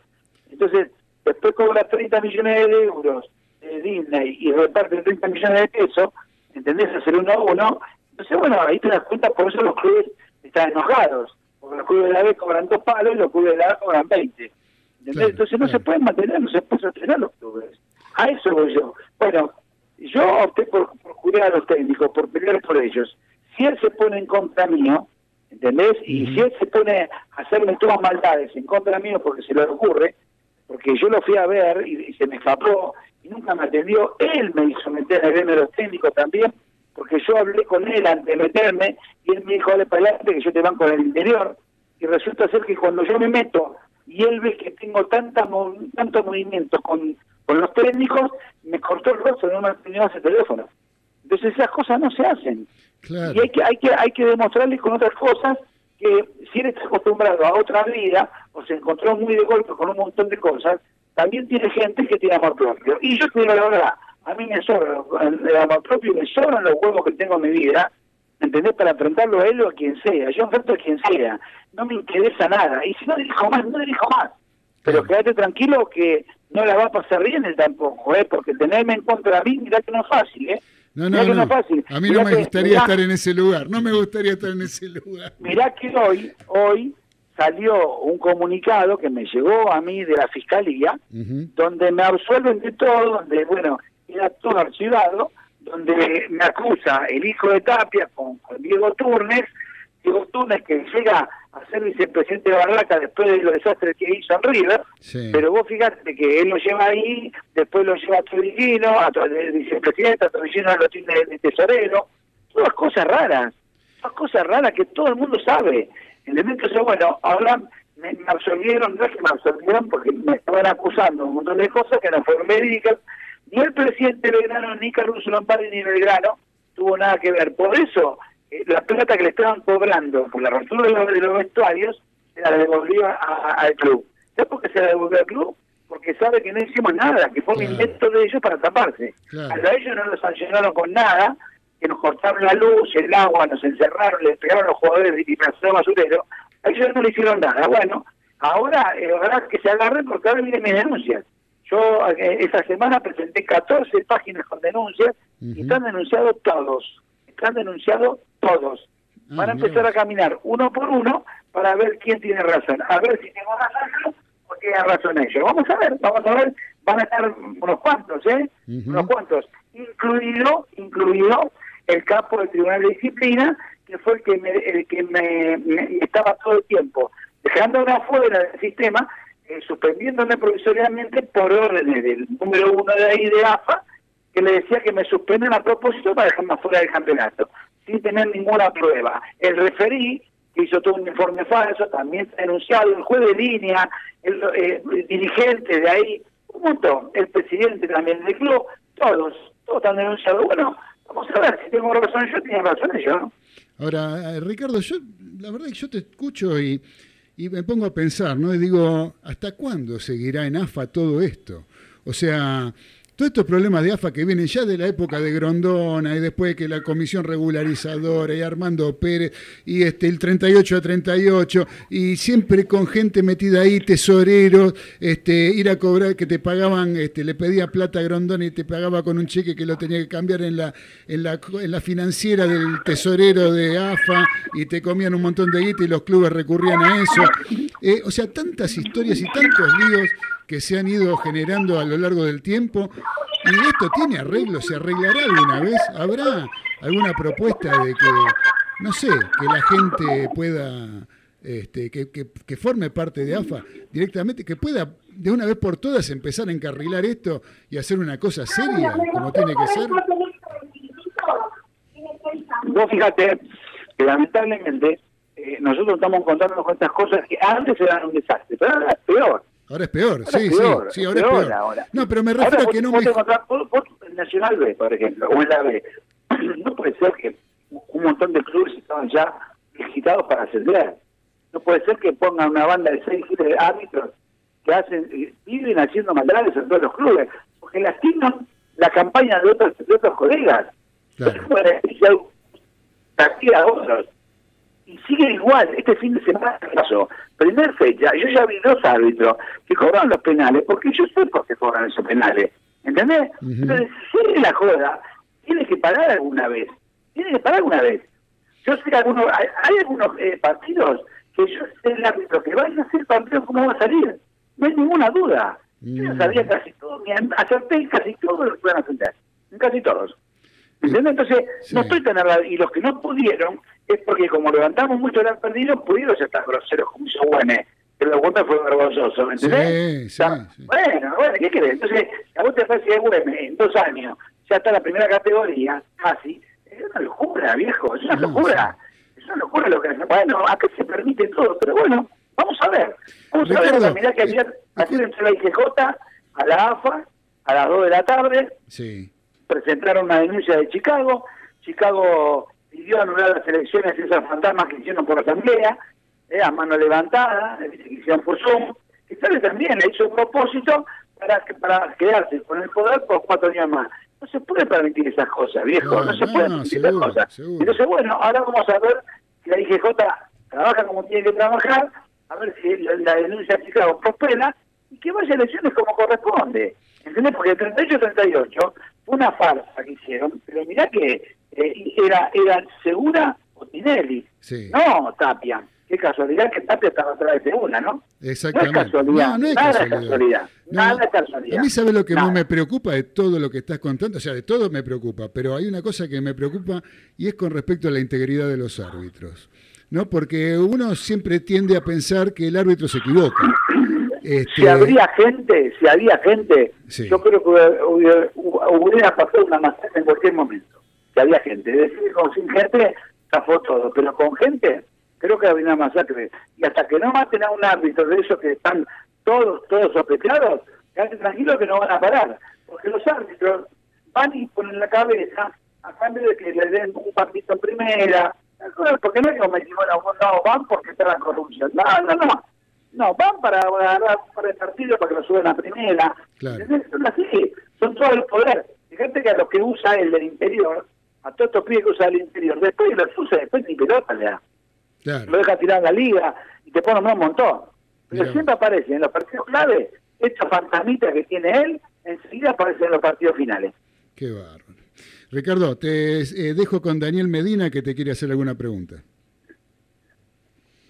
Entonces, después cobra 30 millones de euros de Disney y reparte 30 millones de pesos, ¿entendés? Hacer uno a uno. Entonces, bueno, ahí te das cuenta, por eso los clubes están enojados, porque los clubes de la B cobran dos palos y los clubes de la A cobran 20. ¿entendés? Entonces no se pueden mantener, no se pueden sostener los clubes. A eso voy yo. Bueno, yo opté por, por cuidar a los técnicos, por pelear por ellos. Si él se pone en contra mío, ¿entendés? Y si él se pone a hacerme todas maldades en contra mío porque se le ocurre, porque yo lo fui a ver y, y se me escapó y nunca me atendió, él me hizo meter al gremio de los técnicos también, porque yo hablé con él antes de meterme y él me dijo, dale para adelante que yo te banco en el interior. Y resulta ser que cuando yo me meto y él ve que tengo tanta mo- tanto movimiento con, con los técnicos, me cortó el rostro, no me atendió ese teléfono. Entonces esas cosas no se hacen. Claro. Y hay que, hay que, hay que demostrarles con otras cosas que si él está acostumbrado a otra vida o se encontró muy de golpe con un montón de cosas, también tiene gente que tiene amor propio. Y yo te digo la verdad, a mí me sobra el amor propio, me sobran los huevos que tengo en mi vida, ¿entendés? Para enfrentarlo a él o a quien sea. Yo enfrento a quien sea. No me interesa nada. Y si no dirijo más, no dirijo más. Pero quédate tranquilo que no la va a pasar bien él tampoco, ¿eh? Porque tenerme en contra de mí, mirá que no es fácil, ¿eh? No, no, no. fácil. A mí Mirá no me que- gustaría mirá- estar en ese lugar. No me gustaría estar en ese lugar. Mirá que hoy, hoy salió un comunicado que me llegó a mí de la Fiscalía, donde me absuelven de todo, donde, bueno, era todo archivado, donde me acusa el hijo de Tapia con, con Diego Turnes, Diego Turnes que llega a ser vicepresidente de Barraca después de los desastres que hizo en River, Sí. pero vos fíjate que él lo lleva ahí, después lo lleva a Torillino, a de vicepresidente, a Torillino lo tiene de tesorero, todas cosas raras, todas cosas raras que todo el mundo sabe. Entonces, bueno, ahora me, me absolvieron, no es que me absolvieron porque me estaban acusando un montón de cosas que no fueron verídicas. Ni el presidente Belgrano, ni Caruso Lombardi, ni Belgrano tuvo nada que ver. Por eso, la plata que le estaban cobrando por la rotura de los, de los vestuarios, se la devolvió a- a- al club. ¿Sabes por qué se la devolvió al club? Porque sabe que no hicimos nada, que fue un invento de ellos para taparse. Claro. A ellos no los sancionaron con nada, que nos cortaron la luz, el agua, nos encerraron, les pegaron a los jugadores y pasaron basurero. A ellos no le hicieron nada. Bueno, ahora, eh, ojalá que se agarren porque ahora vienen mis denuncias. Yo eh, esa semana presenté 14 páginas con denuncias y están denunciados todos. Están denunciados todos. Van a empezar a caminar uno por uno para ver quién tiene razón. A ver si tengo razón yo o tiene razón ellos. Vamos a ver, vamos a ver. Van a estar unos cuantos, ¿eh? Unos cuantos. Incluido, incluido el capo del Tribunal de Disciplina, que fue el que me, el que me, me- estaba todo el tiempo dejándome afuera del sistema, eh, suspendiéndome provisoriamente por órdenes del número uno de ahí de AFA, que le decía que me suspenden a propósito para dejarme afuera del campeonato, sin tener ninguna prueba. El referí, que hizo todo un informe falso, también está denunciado, el juez de línea, el, eh, dirigente de ahí, un montón, el presidente también del club, todos, todos están denunciados. Bueno, vamos a ver, si tengo razón yo, tenía razón yo. Ahora, eh, Ricardo, yo la verdad que yo te escucho y, y me pongo a pensar, ¿no? Y digo, ¿hasta cuándo seguirá en AFA todo esto? O sea, todos estos problemas de AFA que vienen ya de la época de Grondona y después que la comisión regularizadora y Armando Pérez y este el 38 a 38 y siempre con gente metida ahí, tesoreros, este, ir a cobrar que te pagaban, este, le pedía plata a Grondona y te pagaba con un cheque que lo tenía que cambiar en la, en la, en la financiera del tesorero de AFA y te comían un montón de guita y los clubes recurrían a eso. Eh, o sea, tantas historias y tantos líos que se han ido generando a lo largo del tiempo. Y esto tiene arreglo, ¿se arreglará alguna vez? ¿Habrá alguna propuesta de que, no sé, que la gente pueda, este, que, que- que forme parte de AFA directamente, que pueda de una vez por todas empezar a encarrilar esto y hacer una cosa seria, como tiene que ser? Vos fíjate lamentablemente eh, nosotros estamos encontrando con estas cosas que antes eran un desastre, pero ahora es peor. Ahora es peor, Ahora sí, es peor, sí, sí, ahora es peor peor. ahora. No, pero me Ahora refiero a que no me... vos- vos en Nacional B, por ejemplo, o en la B, [clears throat] no puede ser que un montón de clubes estaban ya digitados para ascender. No puede ser que pongan una banda de seis siete árbitros que hacen eh, viven haciendo maldades en todos los clubes, porque lastiman la campaña de otros, de otros colegas. Claro. Bueno, y hay- a otros. Y sigue igual, este fin de semana ¿qué pasó. Primer fecha, yo ya vi dos árbitros que cobraron los penales, porque yo sé por qué cobran esos penales. ¿Entendés? Ujú. Entonces, si sigue la joda, tiene que parar alguna vez. Tiene que parar alguna vez. Yo sé que algunos, hay, hay algunos eh, partidos que yo sé el árbitro que va a ser campeón, ¿cómo va a salir? No hay ninguna duda. Yo ya Mm. sabía casi todo, me acerté casi todos los que pueden ascender. En casi todos. ¿Entendés? Entonces, Sí. no estoy tan errado. Y los que no pudieron es porque, como levantamos mucho el han perdido, pudieron ser tan groseros como hizo Güemes. Pero la cuenta fue vergonzoso, ¿entendés? Sí, sí. Bueno, bueno, ¿qué querés? Entonces, a vos te parece que Güemes en dos años ya está la primera categoría, casi. Es una locura, viejo, es una locura. Es una locura lo que hacen. Bueno, acá se permite todo, pero bueno, vamos a ver. Vamos a Ricardo, ver, mirá que ayer, ayer entró la IGJ a la AFA a las 2 de la tarde, Sí. Presentaron una denuncia de Chicago. Chicago pidió anular las elecciones esas fantasmas que hicieron por asamblea, eh, a mano levantada, que hicieron por Zoom. Y tal también hizo un propósito para, que- para quedarse con el poder por cuatro años más. No se puede permitir esas cosas, viejo, No, no, se no, puede permitir seguro, esas cosas. seguro. Entonces, bueno, ahora vamos a ver si la IGJ trabaja como tiene que trabajar, a ver si la, denuncia de Chicago prospera y que vaya a elecciones como corresponde. ¿Entendés? Porque el 38-38 fue una farsa que hicieron, pero mirá que eh, era, era Segura o Tinelli, Sí. no Tapia. Qué casualidad que Tapia estaba atrás de una, ¿no? Exactamente. No es casualidad, No, no es nada casualidad. es casualidad, No, nada es casualidad. A mí sabe lo que más me preocupa de todo lo que estás contando, o sea, de todo me preocupa, pero hay una cosa que me preocupa y es con respecto a la integridad de los árbitros. ¿No? Porque uno siempre tiende a pensar que el árbitro se equivoca. Este, Si habría gente, si había gente, Sí. yo creo que hubiera, pasado una masacre en cualquier momento. Si había gente. Es decir, con sin gente, zafó todo. Pero con gente, creo que habría una masacre. Y hasta que no maten a un árbitro de esos que están todos, todos sospechados, quédate tranquilo que no van a parar. Porque los árbitros van y ponen la cabeza a cambio de que le den un partito en primera. Porque no es como decir, bueno, no, van porque está la corrupción. No, no, no. No, van para para el partido para que lo suban a primera. Claro. Son así, son todo el poder. Fíjate que a los que usa el del interior, a todos estos pibes que usan el interior, después los usa, después ni pelota le da. claro. Lo deja tirar en la liga y te pone un montón. Pero siempre aparece en los partidos clave, esta fantasmita que tiene él, enseguida aparece en los partidos finales. Qué bárbaro. Ricardo, te eh, dejo con Daniel Medina que te quiere hacer alguna pregunta.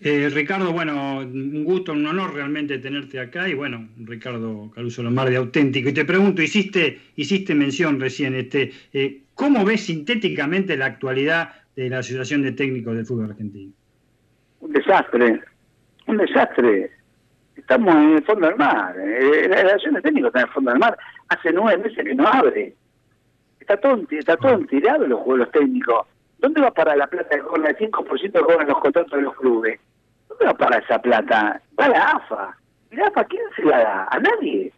Eh, Ricardo, bueno, un gusto, un honor realmente tenerte acá y bueno, Ricardo Caruso Lomar de Auténtico. Y te pregunto, hiciste, hiciste mención recién, este, eh, ¿cómo ves sintéticamente la actualidad de la Asociación de Técnicos del Fútbol Argentino? Un desastre, un desastre. Estamos en el fondo del mar. Eh, La relación de técnicos está en el fondo del mar. Hace nueve meses que no abre. Está todo, está todo entirado los juegos técnicos. ¿Dónde va para la plata que cobra el 5% que cobran los contratos de los clubes? ¿Dónde para esa plata? Va a la AFA. ¿Y la AFA quién se la da? ¿A nadie?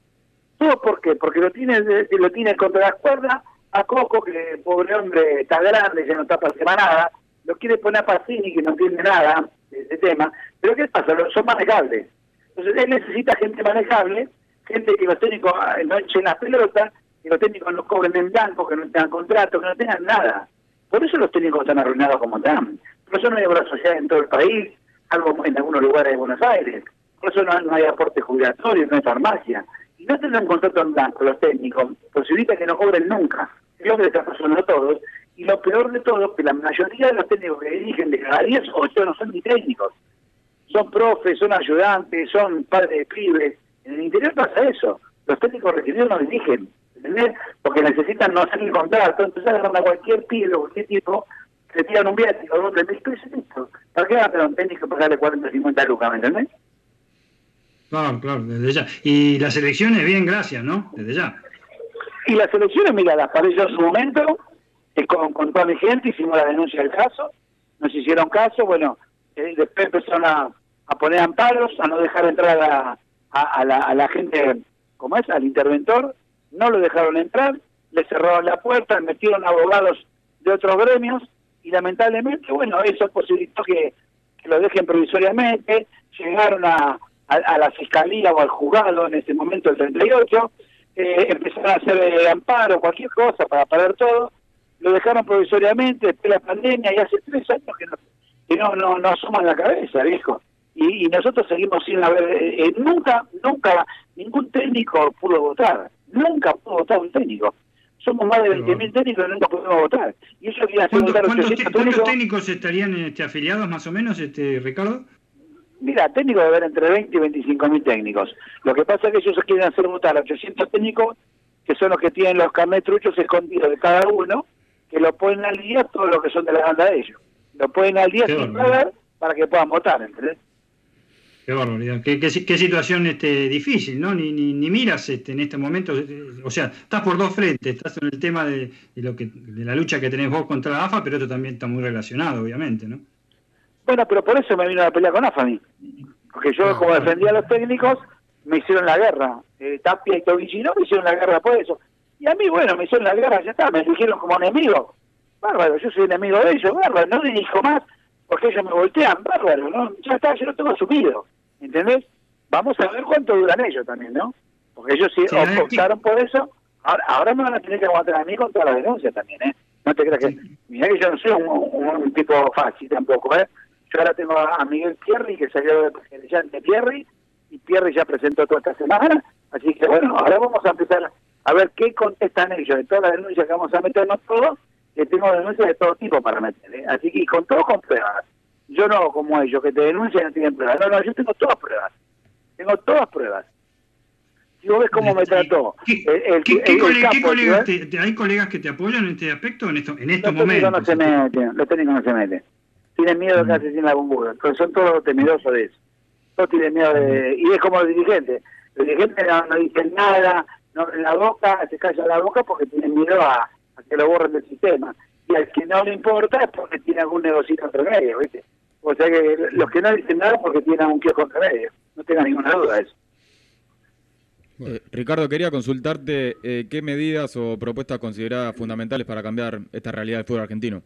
¿Todo por qué? Porque lo tiene, de- lo tiene contra las cuerdas a Coco, que pobre hombre está grande, ya no está para nada. Lo quiere poner a Pacini, que no entiende nada de ese tema. Pero ¿qué pasa? Son manejables. Entonces él necesita gente manejable, gente que los técnicos no echen las pelotas, que los técnicos no cobren en blanco, que no tengan contrato, que no tengan nada. Por eso los técnicos están arruinados como están. Por eso no hay obra social en todo el país, algo en algunos lugares de Buenos Aires. Por eso no, hay aporte jubilatorio, no hay farmacia. Y no tener un contrato en blanco los técnicos posibilita que no cobren nunca. Lo que está pasando todos. Y lo peor de todo, que la mayoría de los técnicos que dirigen de cada 10, 8 no son ni técnicos son profes, son ayudantes, son padres de pibes. En el interior pasa eso. Los técnicos requeridos no dirigen, ¿entendés? Porque necesitan no hacer el contrato, entonces agarran a cualquier pibe o cualquier tipo, se tiran un viático, dos, tres mil pesos listo. ¿Para qué van a un técnico pagarle 40, 50 lucas, ¿me entendés? Claro, claro, desde ya. Y las elecciones, bien, gracias, ¿no? Desde ya. Y las elecciones, mira, las apareció en su momento, eh, con, con toda mi gente, hicimos la denuncia del caso, nos hicieron caso, bueno, Eh, después empezaron a, a poner amparos, a no dejar entrar a, a- a la, a la gente, como es, al interventor, no lo dejaron entrar, le cerraron la puerta, metieron abogados de otros gremios y lamentablemente, bueno, eso posibilitó que, que lo dejen provisoriamente, llegaron a, a, la fiscalía o al juzgado en ese momento, el 38, eh, empezaron a hacer eh, amparo, cualquier cosa para parar todo, lo dejaron provisoriamente después de la pandemia y hace tres años que no, que no, no, no asoman la cabeza, viejo. Y, y nosotros seguimos sin haber, eh, eh, nunca, nunca, ningún técnico pudo votar, nunca pudo votar un técnico. Somos más de 20.000 técnicos y nunca pudimos votar. Y eso hacer ¿Cuántos, cuántos 800 te- cuántos técnicos. estarían este, afiliados más o menos, este, Ricardo? Mira, técnicos debe haber entre 20 y 25 mil técnicos. Lo que pasa es que ellos quieren hacer votar a 800 técnicos, que son los que tienen los carnet truchos escondidos de cada uno, que lo ponen al día todo lo que son de la banda de ellos. Lo ponen al día Qué sin pagar para que puedan votar, ¿entendés? Qué barbaridad, qué, qué, qué situación este, difícil, ¿no? Ni, ni, ni miras este, en este momento, eh, o sea, estás por dos frentes, estás en el tema de, de lo que, de la lucha que tenés vos contra la AFA, pero esto también está muy relacionado, obviamente, ¿no? Bueno, pero por eso me vino a pelear con AFA a mí. Porque yo, como defendía a los técnicos, me hicieron la guerra. Eh, Tapia y Tobillino me hicieron la guerra por eso. Y a mí, bueno, me hicieron la guerra, ya está, me eligieron como enemigo. Bárbaro, yo soy enemigo de ellos, bárbaro, no dirijo más porque ellos me voltean, bárbaro, ¿no? Ya está, yo lo tengo asumido, ¿entendés? Vamos a ver cuánto duran ellos también, ¿no? Porque ellos sí, Sí, optaron por eso, ahora, ahora me van a tener que aguantar a mí con todas las denuncias también, ¿eh? No te creas que... Mirá que yo no soy un, un- un tipo fácil tampoco, ¿eh? Yo ahora tengo a, Miguel Pierri, que salió de presidente Pierri, y Pierri ya presentó toda esta semana, así que bueno, ahora vamos a empezar a ver qué contestan ellos de todas las denuncias que vamos a meternos todos, que tengo denuncias de todo tipo para meter, ¿eh? así que y con todo con pruebas. Yo no como ellos, que te denuncian y no tienen pruebas. No, no, yo tengo todas pruebas. Tengo todas pruebas. Si vos ves cómo me trató el, el, ¿Qué, qué el- el cole- qué capo, colegas ¿sí? te- te- ¿Hay colegas que te apoyan en este aspecto, en, esto, en estos Los momentos? no se meten, los técnicos no se meten. Tienen miedo de quedarse sin la bombura. Entonces son todos temerosos de eso. Todos tienen miedo de... Y es como los dirigentes. Los dirigentes no, no dicen nada, no la boca, se callan la boca porque tienen miedo a, a que lo borren del sistema. Y al que no le importa es porque tiene algún negocito entre medio, ¿viste? O sea que los que no dicen nada porque tienen un kiosco entre medio. No tengan ninguna duda de eso. Eh, Ricardo, quería consultarte eh, qué medidas o propuestas consideradas fundamentales para cambiar esta realidad del fútbol argentino.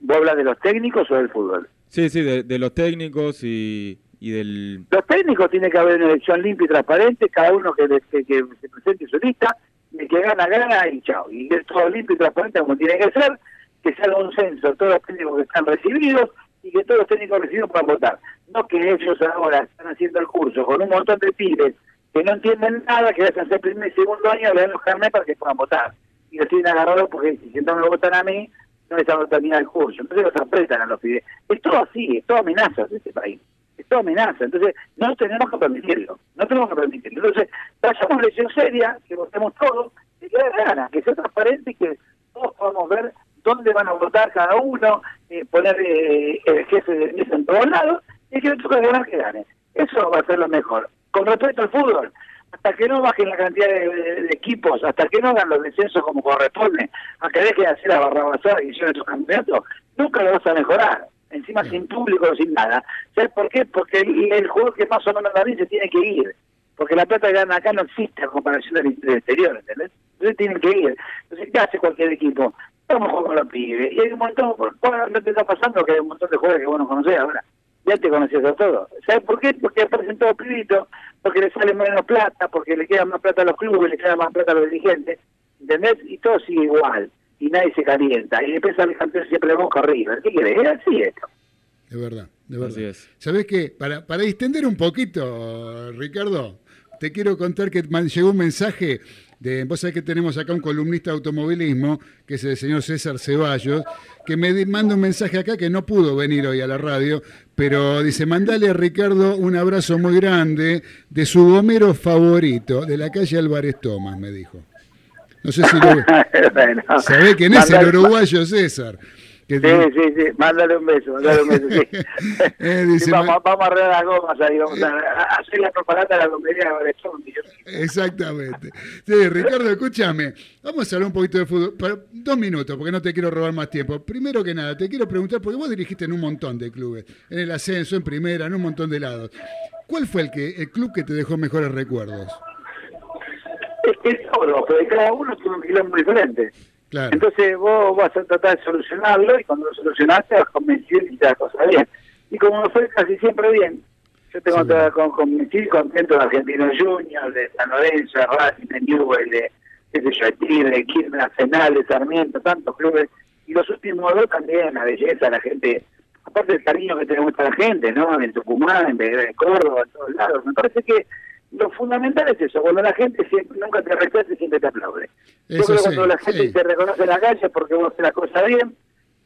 ¿Vos hablas de los técnicos o del fútbol? Sí, sí, de, de los técnicos y, y del... Los técnicos tiene que haber una elección limpia y transparente, cada uno que, le- que, que se presente su lista, y el que gana, gana y chao. Y es todo limpio y transparente como tiene que ser, que se haga un censo todos los técnicos que están recibidos y que todos los técnicos recibidos puedan votar. No que ellos ahora están haciendo el curso con un montón de pibes que no entienden nada, que hacen hacer primer y segundo año, le dan los carnets para que puedan votar. Y los tienen agarrados porque si no me votan a mí, no les van a terminar el curso. Entonces los apretan a los pibes. Es todo así, es todo amenazas de este país. Es todo amenaza. Entonces no tenemos que permitirlo. No tenemos que permitirlo. Entonces, hagamos una elección seria, que votemos todos, que dé gana, que sea transparente y que todos podamos ver dónde van a votar cada uno, eh, poner eh, el jefe de mesa en todos lados, y que toque ganar que gane. Eso va a ser lo mejor. Con respecto al fútbol, hasta que no bajen la cantidad de, de- de equipos, hasta que no hagan los descensos como corresponde, a que dejen de hacer la barrabasada que hicieron estos campeonatos, nunca lo vas a mejorar. Encima sin público, sin nada. ¿Sabes por qué? Porque el, el jugador que más o menos da bien se tiene que ir. Porque la plata que ganan acá no existe a comparación del, del exterior, ¿entendés? Entonces tienen que ir. Entonces, ¿qué hace cualquier equipo? Vamos a jugar con los pibes. Y hay un montón, no te está pasando que hay un montón de jugadores que vos no conocés ahora. Ya te conocías a todos. ¿Sabes por qué? Porque aparecen todos pibitos, porque le sale menos plata, porque le queda más plata a los clubes, le queda más plata a los dirigentes, ¿entendés? Y todo sigue igual. Y nadie se calienta. Y después sale el campeón siempre le boca arriba. ¿Qué querés? Es así esto. De verdad, de verdad. Así es. ¿Sabés qué? Para, para distender un poquito, Ricardo, te quiero contar que llegó un mensaje de. Vos sabés que tenemos acá un columnista de automovilismo, que es el señor César Ceballos, que me manda un mensaje acá que no pudo venir hoy a la radio, pero dice: mandale a Ricardo un abrazo muy grande de su gomero favorito, de la calle Álvarez Tomás, me dijo. No sé si lo. [laughs] Bueno, ¿Sabés quién es el uruguayo César? Que Sí, sí, sí, mándale un beso, mándale un beso, sí. [laughs] Eh, dice, Sí, vamos, vamos a arreglar las gomas ahí, vamos a, a hacer la propaganda de la comedia de Zombie. Exactamente. Sí, Ricardo, escúchame. Vamos a hablar un poquito de fútbol. Pero dos minutos, porque no te quiero robar más tiempo. Primero que nada, te quiero preguntar, porque vos dirigiste en un montón de clubes, en el ascenso, en primera, en un montón de lados. ¿Cuál fue el, que, el club que te dejó mejores recuerdos? Es que es todo, pero cada uno tiene un quilombo diferente. Claro. Entonces vos vas a tratar de solucionarlo y cuando lo solucionaste vas convencido y te las cosas bien. Y como no fue casi siempre bien, yo tengo que con, convencido y contento de Argentino Junior, de San Lorenzo, de Racing, de Newell, de, de Tigre, de Quilmes, Arsenal, de Sarmiento, tantos clubes. Y los últimos dos también, la belleza, la gente, aparte del cariño que tenemos a la gente, ¿no? En Tucumán, en, Belgrano, en Córdoba, en todos lados. Me parece que lo fundamental es eso, cuando la gente siempre, nunca te rechaza y siempre te aplaude. Yo Eso creo que sí, cuando la gente sí. te reconoce en la calle porque vos haces las cosas bien,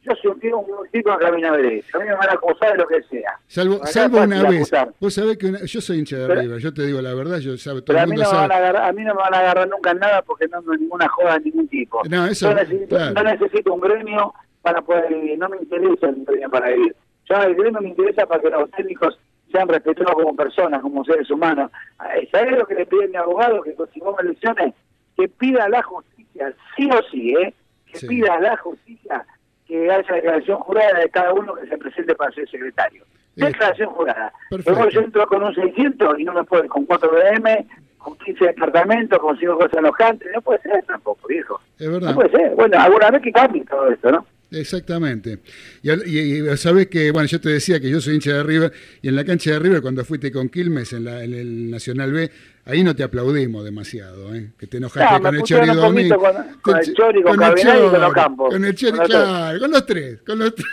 yo soy un tipo, un tipo que camina derecho. A mí me van a acusar de lo que sea. Salvo, Acá salvo una vez. acusar. Vos sabés que una- yo soy hincha de River, yo te digo la verdad, yo sabe, todo Pero el a mí, mundo no me van sabe. a agarrar, a mí no me van a agarrar nunca en nada porque no ando ninguna joda de ningún tipo. No, eso, yo necesito, claro. no necesito un gremio para poder vivir, no me interesa un gremio para vivir. Yo el gremio me interesa para que los técnicos sean respetados como personas, como seres humanos. Eh, ¿Sabés lo que le pide mi abogado? Que si vos me lesiones, que pida a la justicia, sí o sí, ¿eh? que Sí. pida a la justicia que haya declaración jurada de cada uno que se presente para ser secretario. Declaración jurada. Luego yo entro con un 600 y no me puede con 4 BM, con 15 departamentos, con 5 cosas alojantes. No puede ser tampoco, viejo. Es verdad. No puede ser. Bueno, alguna vez que cambie todo esto, ¿no? Exactamente. Y, y, y sabés que, bueno, yo te decía que yo soy hincha de River, y en la cancha de River, cuando fuiste con Quilmes en, la- en el Nacional B, ahí no te aplaudimos demasiado, ¿eh? Que te enojaste No, con el Chori Domínguez. con- con el Chori, con Cabinal y con los Campos. Con el Chori, Con los tres. claro, con los tres. Con los tres.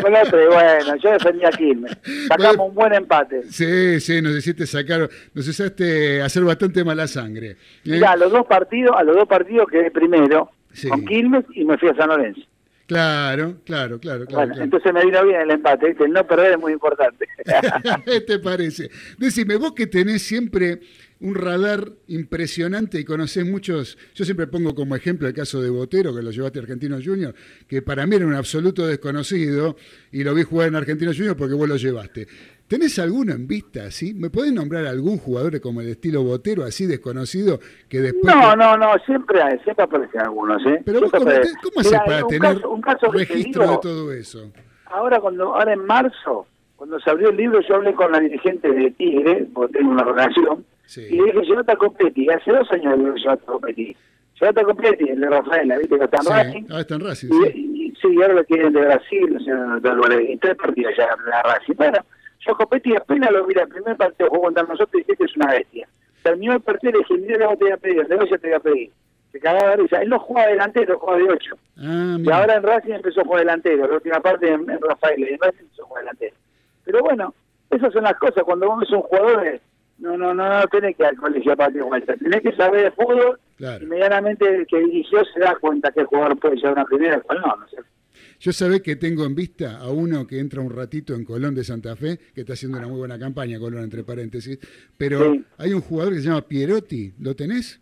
Con otro, y bueno, yo defendí a Quilmes. [laughs] Sacamos un buen empate. Sí, sí, nos hiciste sacar, nos hiciste hacer bastante mala sangre. ¿eh? Mirá, a los dos partidos, a los dos partidos quedé primero Sí. con Quilmes y me fui a San Lorenzo. Claro, claro, claro, claro. Bueno, claro. entonces me vino bien el empate, ¿viste? El no perder es muy importante. [laughs] ¿Qué te parece? Decime, vos que tenés siempre un radar impresionante y conocés muchos, yo siempre pongo como ejemplo el caso de Botero, que lo llevaste a Argentino Junior, que para mí era un absoluto desconocido y lo vi jugar en Argentino Junior porque vos lo llevaste. ¿Tenés alguno en vista así? ¿Me podés nombrar algún jugador como el estilo Botero, así desconocido, que después... No, no, no, siempre hay, siempre aparecen algunos, ¿eh? Pero vos, ¿cómo, te- cómo haces para un tener caso- un caso registro digo, de todo eso? Ahora, cuando, ahora en marzo, cuando se abrió el libro, yo hablé con la dirigente de Tigre, porque tengo una relación, y le dije, a Copetti. Hace dos años le llévate a Copetti. A Copetti, el de Rafaela, viste que está en Sí, Racing. ah, está en Racing, Y, sí. y- sí, ahora lo quieren de Brasil, o sea, de Álvarez, y tres partidos ya la Racing. Bueno, yo Copetti apenas lo vi, el primer partido jugó contra nosotros y dije que es una bestia. Terminó el partido y le dije, mira lo que te voy a pedir, el de ya te voy a pedir. Se cagaba de risa. Él no juega delantero, juega de ocho. Ah, Y ahora en Racing empezó a jugar delantero, la última parte en, en Rafael, y en Racing empezó a jugar delantero. Pero bueno, esas son las cosas, cuando vos ves un jugador, eh, no, no, no, no tenés que ir al colegio para darle vuelta, tenés que saber de fútbol, Claro. y medianamente el que dirigió se da cuenta que el jugador puede llevar una primera, cual no, no sé. Yo sabés que tengo en vista a uno que entra un ratito en Colón de Santa Fe, que está haciendo una muy buena campaña, Colón entre paréntesis, pero Sí. hay un jugador que se llama Pierotti, ¿lo tenés?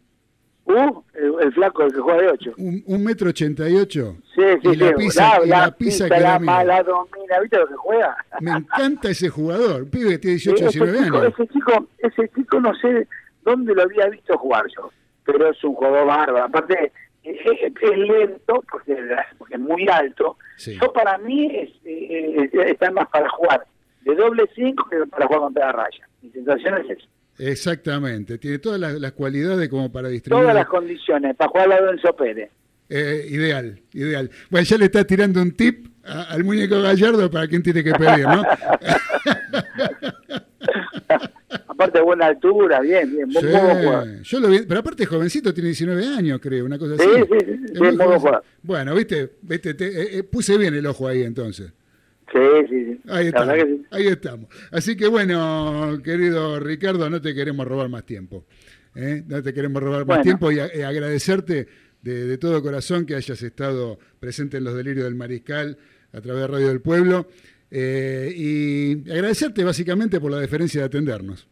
Uh, el, el flaco, el que juega de ocho. Un, un metro ochenta y ocho. Sí, sí, y la sí, pisa, y la pisa que la domina, ¿viste lo que juega? Me encanta ese jugador, pibe que tiene 18, [laughs] Sí, 19 ese chico, años. Ese chico, ese chico no sé dónde lo había visto jugar yo, pero es un jugador bárbaro. Aparte, es, lento porque, porque es muy alto. Sí. Yo para mí es, eh, eh, está más para jugar de doble 5 que para jugar contra la raya. Mi sensación es esa. Exactamente, tiene todas las, las cualidades como para distribuir. Todas las condiciones para jugar al Enzo Pérez. Eh, ideal, ideal. Bueno, ya le está tirando un tip a- al muñeco Gallardo para quién tiene que pedir, ¿no? [laughs] Aparte de buena altura, bien, bien, muy, Sí, buen yo lo vi, pero aparte es jovencito, tiene 19 años, creo, una cosa Sí, así. sí, sí, Es sí, muy muy. Bueno, viste, viste te- eh, eh, puse bien el ojo ahí entonces. Sí, sí, sí. Ahí estamos, sí. ahí estamos. Así que bueno, querido Ricardo, no te queremos robar más tiempo. ¿eh? No te queremos robar más tiempo y a- agradecerte de, de todo corazón que hayas estado presente en los delirios del Mariscal a través de Radio del Pueblo. eh, y agradecerte básicamente por la deferencia de atendernos.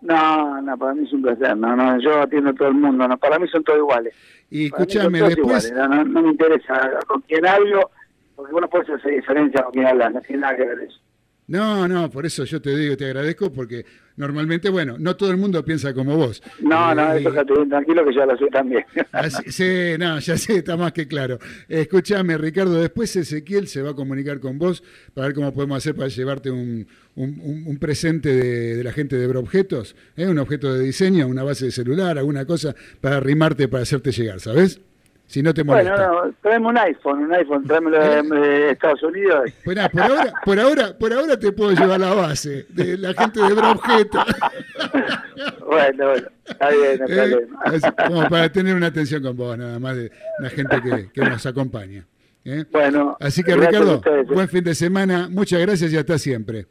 No, no, para mí es un placer. No, no, yo atiendo a todo el mundo. No, para mí son todos iguales. Y escúchame, después, No, no, no me interesa con quién hablo, porque vos no puedes hacer diferencia con quien hablas, no tiene nada que ver eso. No, no, por eso yo te digo, te agradezco, porque normalmente, bueno, no todo el mundo piensa como vos. No, no, Eh, eso quédate bien tranquilo que yo lo sé también. Así- sí, no, ya sé, está más que claro. Escúchame, Ricardo, después Ezequiel se va a comunicar con vos para ver cómo podemos hacer para llevarte un, un- un- un presente de, de la gente de Broobjetos, ¿eh? un objeto de diseño, una base de celular, alguna cosa para arrimarte, para hacerte llegar, ¿sabes? Si no te molesta. Bueno, no, tráeme un iPhone, un iPhone, tráemelo de, de Estados Unidos. [laughs] Nada, por ahora, por ahora, por ahora te puedo llevar la base de la gente de Broobjetos. [laughs] Bueno, bueno, está bien, no hay Eh, problema. así, como para tener una atención con vos, nada más de la gente que, que nos acompaña. ¿eh? Bueno, Así que gracias a Ricardo, eh. buen fin de semana, muchas gracias y hasta siempre.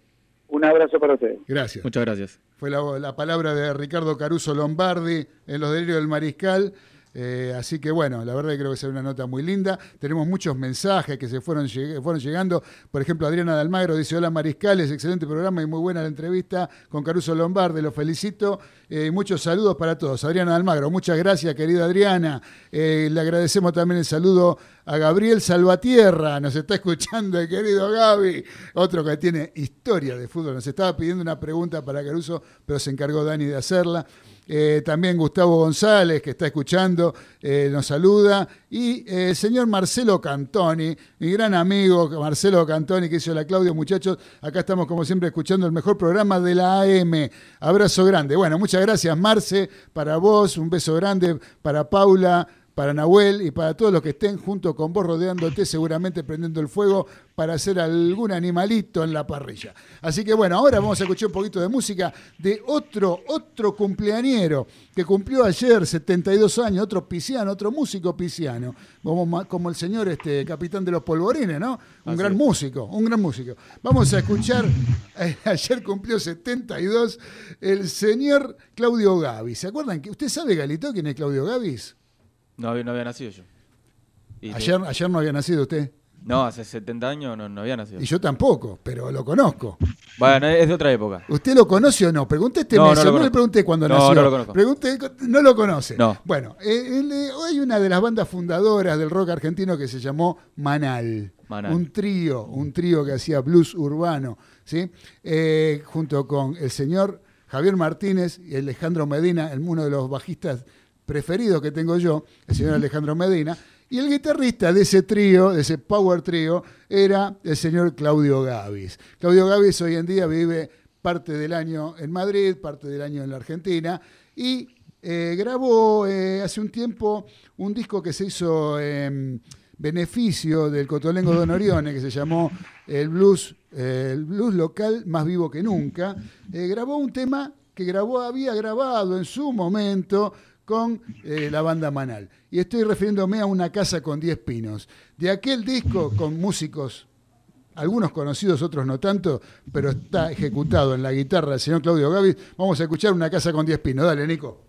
Un abrazo para ustedes. Gracias. Muchas gracias. Fue la, la palabra de Ricardo Caruso Lombardi en Los Delirios del Mariscal. Eh, así que bueno, la verdad que creo que será una nota muy linda. Tenemos muchos mensajes que se fueron, fueron llegando. Por ejemplo, Adriana de Almagro dice: Hola Mariscales, excelente programa y muy buena la entrevista con Caruso Lombardi. Lo felicito. Eh, muchos saludos para todos. Adriana de Almagro, muchas gracias, querida Adriana. Eh, le agradecemos también el saludo a Gabriel Salvatierra. Nos está escuchando el querido Gaby, otro que tiene historia de fútbol. Nos estaba pidiendo una pregunta para Caruso, pero se encargó Dani de hacerla. Eh, también Gustavo González, que está escuchando, eh, nos saluda. Y eh, el señor Marcelo Cantoni, mi gran amigo Marcelo Cantoni, que hizo la Claudio, muchachos. Acá estamos, como siempre, escuchando el mejor programa de la AM. Abrazo grande. Bueno, muchas gracias, Marce, para vos. Un beso grande para Paula para Nahuel y para todos los que estén junto con vos rodeándote, seguramente prendiendo el fuego para hacer algún animalito en la parrilla. Así que bueno, ahora vamos a escuchar un poquito de música de otro, otro cumpleañero que cumplió ayer 72 años, otro pisciano, otro músico pisciano, como, como el señor este, capitán de los polvorines, ¿no? Un Así gran es. músico, un gran músico. Vamos a escuchar, [laughs] eh, ayer cumplió 72, el señor Claudio Gavis. ¿Se acuerdan? que ¿Usted sabe, Galito, quién es Claudio Gavis? No, había- no había nacido yo. Y Ayer, ayer no había nacido usted. No, hace 70 años no, no había nacido. Y yo tampoco, pero lo conozco. Bueno, es de otra época. ¿Usted lo conoce o no? Pregunté este No, mes, no no, lo le pregunté cuándo No, nació. no lo conozco. Pregunté, no lo conoce. No. Bueno, eh, él, eh, hay una de las bandas fundadoras del rock argentino que se llamó Manal. Manal. Un trío, un trío que hacía blues urbano, ¿sí? Eh, junto con el señor Javier Martínez y Alejandro Medina, el- uno de los bajistas preferidos que tengo yo, el señor Alejandro Medina. Y el guitarrista de ese trío, de ese power trío, era el señor Claudio Gavis. Claudio Gavis hoy en día vive parte del año en Madrid, parte del año en la Argentina, y eh, grabó eh, hace un tiempo un disco que se hizo en beneficio del Cotolengo Don Orione, que se llamó El Blues, el blues local más vivo que nunca. Eh, grabó un tema que grabó, había grabado en su momento con eh, la banda Manal. Y estoy refiriéndome a Una casa con 10 pinos. De aquel disco con músicos, algunos conocidos, otros no tanto, pero está ejecutado en la guitarra del señor Claudio Gavis. Vamos a escuchar Una casa con 10 pinos. Dale, Nico.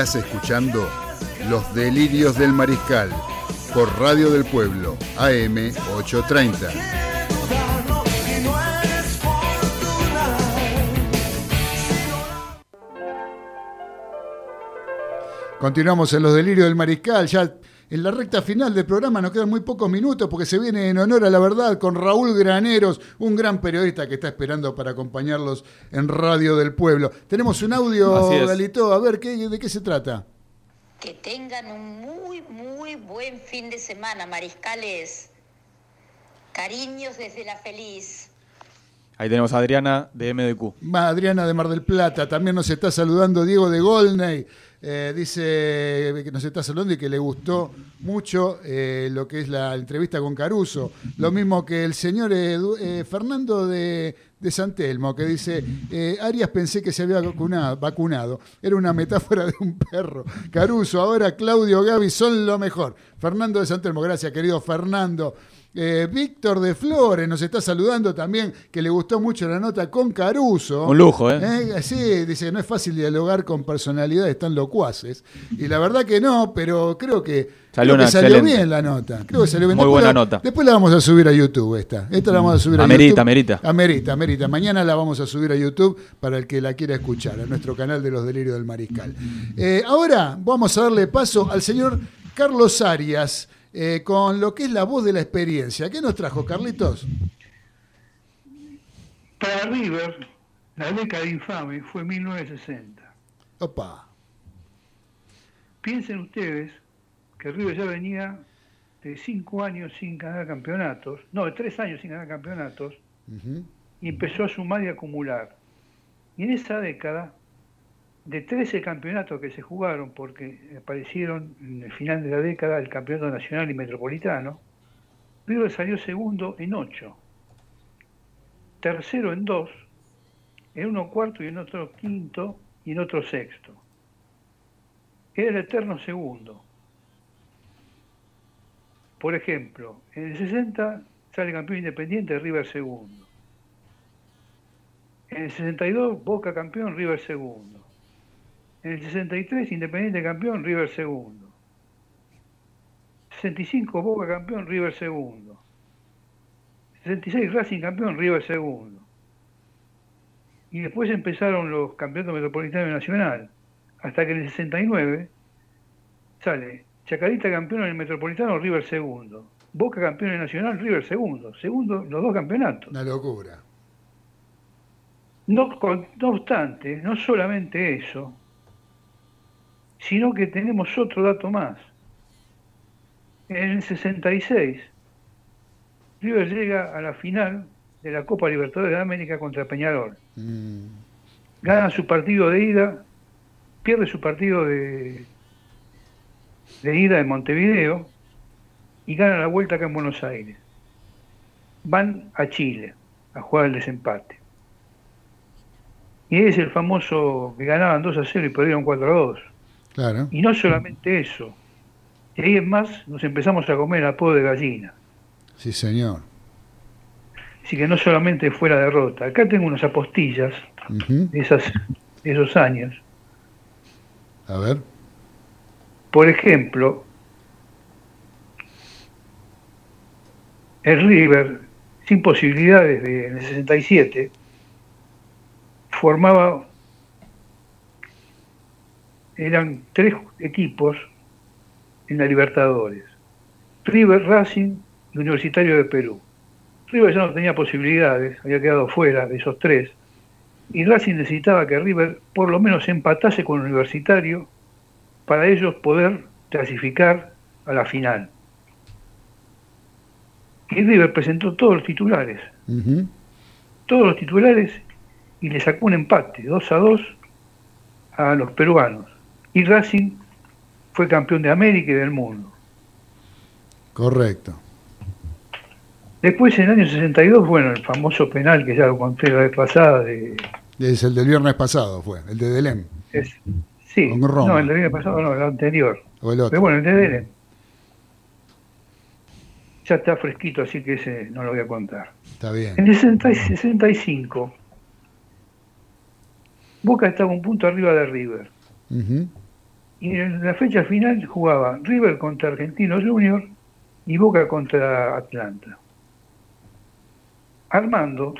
Estás escuchando Los Delirios del Mariscal por Radio del Pueblo, AM 830. Y no eres fortuna. Continuamos en Los Delirios del Mariscal. Ya en la recta final del programa nos quedan muy pocos minutos porque se viene en honor a la verdad con Raúl Graneros, un gran periodista que está esperando para acompañarlos en Radio del Pueblo. Tenemos un audio. Galito, a ver ¿qué, de qué se trata. Que tengan un muy, muy buen fin de semana, mariscales. Cariños desde la feliz. Ahí tenemos a Adriana de MDQ. Adriana de Mar del Plata, también nos está saludando Diego de Golney. Eh, dice que nos está saludando y que le gustó mucho eh, lo que es la entrevista con Caruso. Lo mismo que el señor eh, Fernando de, de San Telmo, que dice, Arias pensé que se había vacunado, vacunado. Era una metáfora de un perro. Caruso, ahora Claudio Gaby son lo mejor. Fernando de San Telmo, gracias querido Fernando. Eh, Víctor de Flores nos está saludando también, que le gustó mucho la nota con Caruso. Un lujo, ¿eh? Eh, Sí, dice, no es fácil dialogar con personalidades tan locuaces. Y la verdad que no, pero creo que Salió creo que una salió bien la nota. Creo que salió bien. Muy Después buena la- nota. Después la vamos a subir a YouTube esta. Esta la vamos a subir a Amerita, YouTube. amerita. Amerita, amerita. Mañana la vamos a subir a YouTube para el que la quiera escuchar, a nuestro canal de los delirios del mariscal. Eh, ahora vamos a darle paso al señor Carlos Arias. Eh, con lo que es la voz de la experiencia. ¿Qué nos trajo, Carlitos? Para River, la década infame fue 1960. Opa. Piensen ustedes que River ya venía de cinco años sin ganar campeonatos, no, de tres años sin ganar campeonatos, y empezó a sumar y acumular. Y en esa década, de 13 campeonatos que se jugaron, porque aparecieron en el final de la década el campeonato nacional y metropolitano, River salió segundo en 8, tercero en 2, en uno cuarto y en otro quinto y en otro sexto. Era el eterno segundo. Por ejemplo, en el 60 sale campeón independiente River segundo. En el 62 Boca campeón, River segundo. En el 63 Independiente campeón, River segundo. 65 Boca campeón, River segundo. 66 Racing campeón, River segundo. Y después empezaron los campeonatos metropolitanos y nacional. Hasta que en el 69 sale Chacarita campeón en el metropolitano, River segundo. Boca campeón en el nacional, River segundo. Segundo los dos campeonatos. Una locura. No, no obstante, no solamente eso, sino que tenemos otro dato más. En el 66, River llega a la final de la Copa Libertadores de América contra Peñarol. Mm. Gana su partido de ida, pierde su partido de, de ida en Montevideo y gana la vuelta acá en Buenos Aires. Van a Chile a jugar el desempate. Y es el famoso que ganaban 2 a 0 y perdieron 4 a 2. Claro. Y no solamente eso. Y ahí en más nos empezamos a comer apodo de gallina. Sí, señor. Así que no solamente fue la derrota. Acá tengo unas apostillas de, esas, de esos años. A ver. Por ejemplo, el River, sin posibilidades de, en el 67, formaba, eran tres equipos en la Libertadores, River, Racing y Universitario de Perú. River ya no tenía posibilidades, había quedado fuera de esos tres, y Racing necesitaba que River por lo menos empatase con Universitario para ellos poder clasificar a la final. Y River presentó todos los titulares, todos los titulares y le sacó un empate, 2 a 2 a los peruanos. Y Racing fue campeón de América y del mundo. Correcto. Después en el año 62, bueno, el famoso penal que ya lo conté la vez pasada, de, Es el del viernes pasado, fue, el de Delem. es, sí, no, el del año pasado no, el anterior. O el otro. Pero bueno, el de Delem. Ya está fresquito, así que ese no lo voy a contar. Está bien. En el 60 y 65, Boca estaba un punto arriba de River. Y en la fecha final jugaba River contra Argentino Junior y Boca contra Atlanta. Armando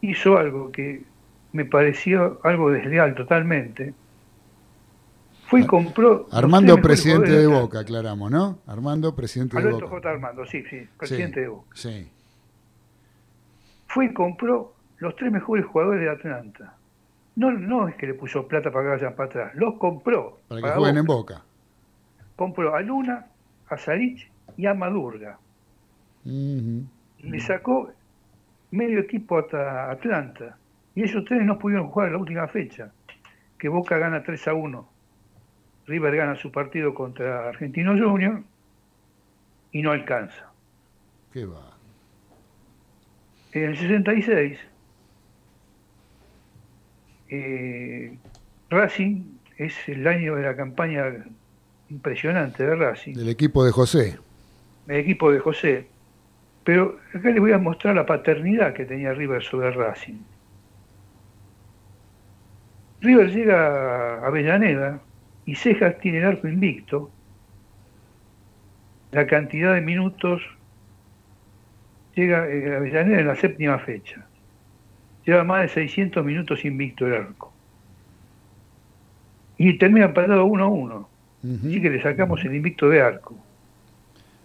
hizo algo que me pareció algo desleal totalmente. Fue y compró. Armando, presidente de. Boca, aclaramos, ¿no? Armando, presidente de Alberto Boca. J. Armando, sí, sí, presidente Sí, de Boca. Sí. Fue y compró los tres mejores jugadores de Atlanta. No, no es que le puso plata para que vayan para atrás, los compró. Para que jueguen en Boca. Compró a Luna, a Sarich y a Madurga. Y le sacó medio equipo hasta Atlanta. Y esos tres no pudieron jugar la última fecha, que Boca gana 3 a 1. River gana su partido contra Argentino Junior y no alcanza. ¿Qué va? En el 66, eh, Racing es el año de la campaña impresionante de Racing, Del equipo de José. el equipo de José. Pero acá les voy a mostrar la paternidad que tenía River sobre Racing. River llega a Avellaneda y Cejas tiene el arco invicto. La cantidad de minutos llega eh, a Avellaneda en la séptima fecha. Lleva más de 600 minutos invicto el arco. Y termina empatado 1 a 1. Así que le sacamos el invicto de arco.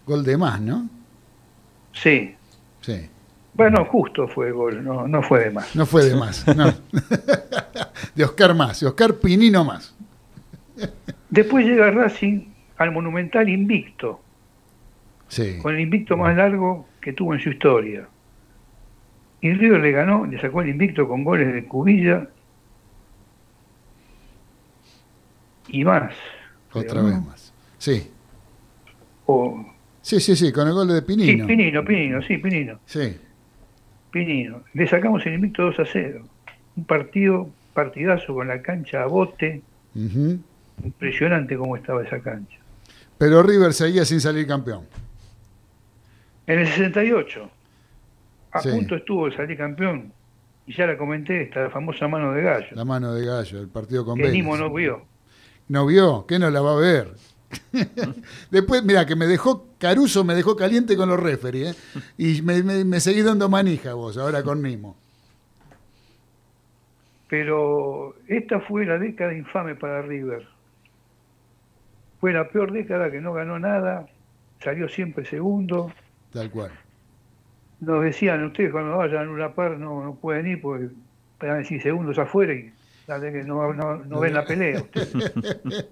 Gol de más, ¿no? Sí. Sí. Bueno, justo fue el gol, no, no fue de más. No fue de más. no. [laughs] de Oscar más, de Oscar Pinino más. Después llega Racing al Monumental invicto, Sí. con el invicto más largo que tuvo en su historia. Y River le ganó, le sacó el invicto con goles de Cubilla y más. Otra ¿no? vez más. Sí. O- Sí, sí, sí, con el gol de sí, Pinino. Pinino, Pinino, sí, Pinino. Sí. Pinino. Le sacamos el invicto 2 a 0. Un partido, partidazo con la cancha a bote. Impresionante cómo estaba esa cancha. Pero River seguía sin salir campeón. En el 68, a Sí. punto estuvo de salir campeón. Y ya la comenté, esta famosa mano de gallo. La mano de gallo, el partido con que Vélez. Nimo no vio. ¿No vio? ¿Qué no la va a ver? [laughs] Después, mira, que me dejó, Caruso me dejó caliente con los referees, ¿eh? Y me, me, me seguís dando manija vos, ahora con Nimo. Pero esta fue la década infame para River. Fue la peor década que no ganó nada, salió siempre segundo. Tal cual. Nos decían ustedes cuando vayan a Luna Par no, no pueden ir porque a decir segundos afuera y que no, no, no ven la pelea. ustedes. [laughs]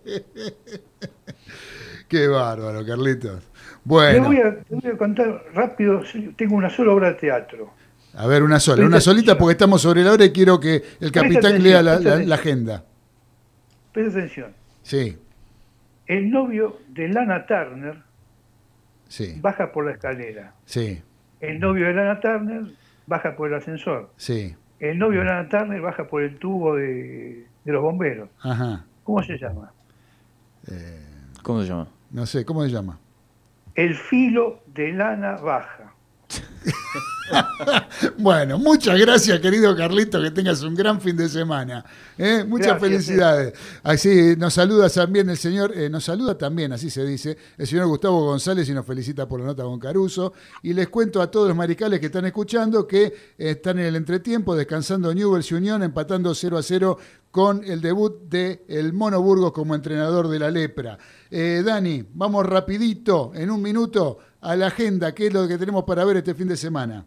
Qué bárbaro, Carlitos. Bueno, voy, a, le voy a contar rápido, tengo una sola obra de teatro. a ver, una sola, Presta una solita porque estamos sobre la hora y quiero que el capitán atención, lea la agenda. Presta atención. Sí, El novio de Lana Turner sí, baja por la escalera. sí, El novio de Lana Turner baja por el ascensor. sí. El novio de Lana Turner baja por el tubo de, de los bomberos. Ajá. ¿Cómo se llama? ¿Cómo se llama? No sé, ¿cómo se llama? El filo de lana baja. [laughs] Bueno, muchas gracias, querido Carlito, que tengas un gran fin de semana. ¿eh? Muchas Gracias, felicidades. Así nos saluda también el señor, eh, nos saluda también, así se dice, el señor Gustavo González y nos felicita por la nota con Caruso. Y les cuento a todos los maricales que están escuchando que eh, están en el entretiempo, descansando Newell's Unión, empatando 0 a 0 con el debut de el Mono Burgos como entrenador de la Lepra. Eh, Dani, vamos rapidito, en un minuto, a la agenda, qué es lo que tenemos para ver este fin de semana.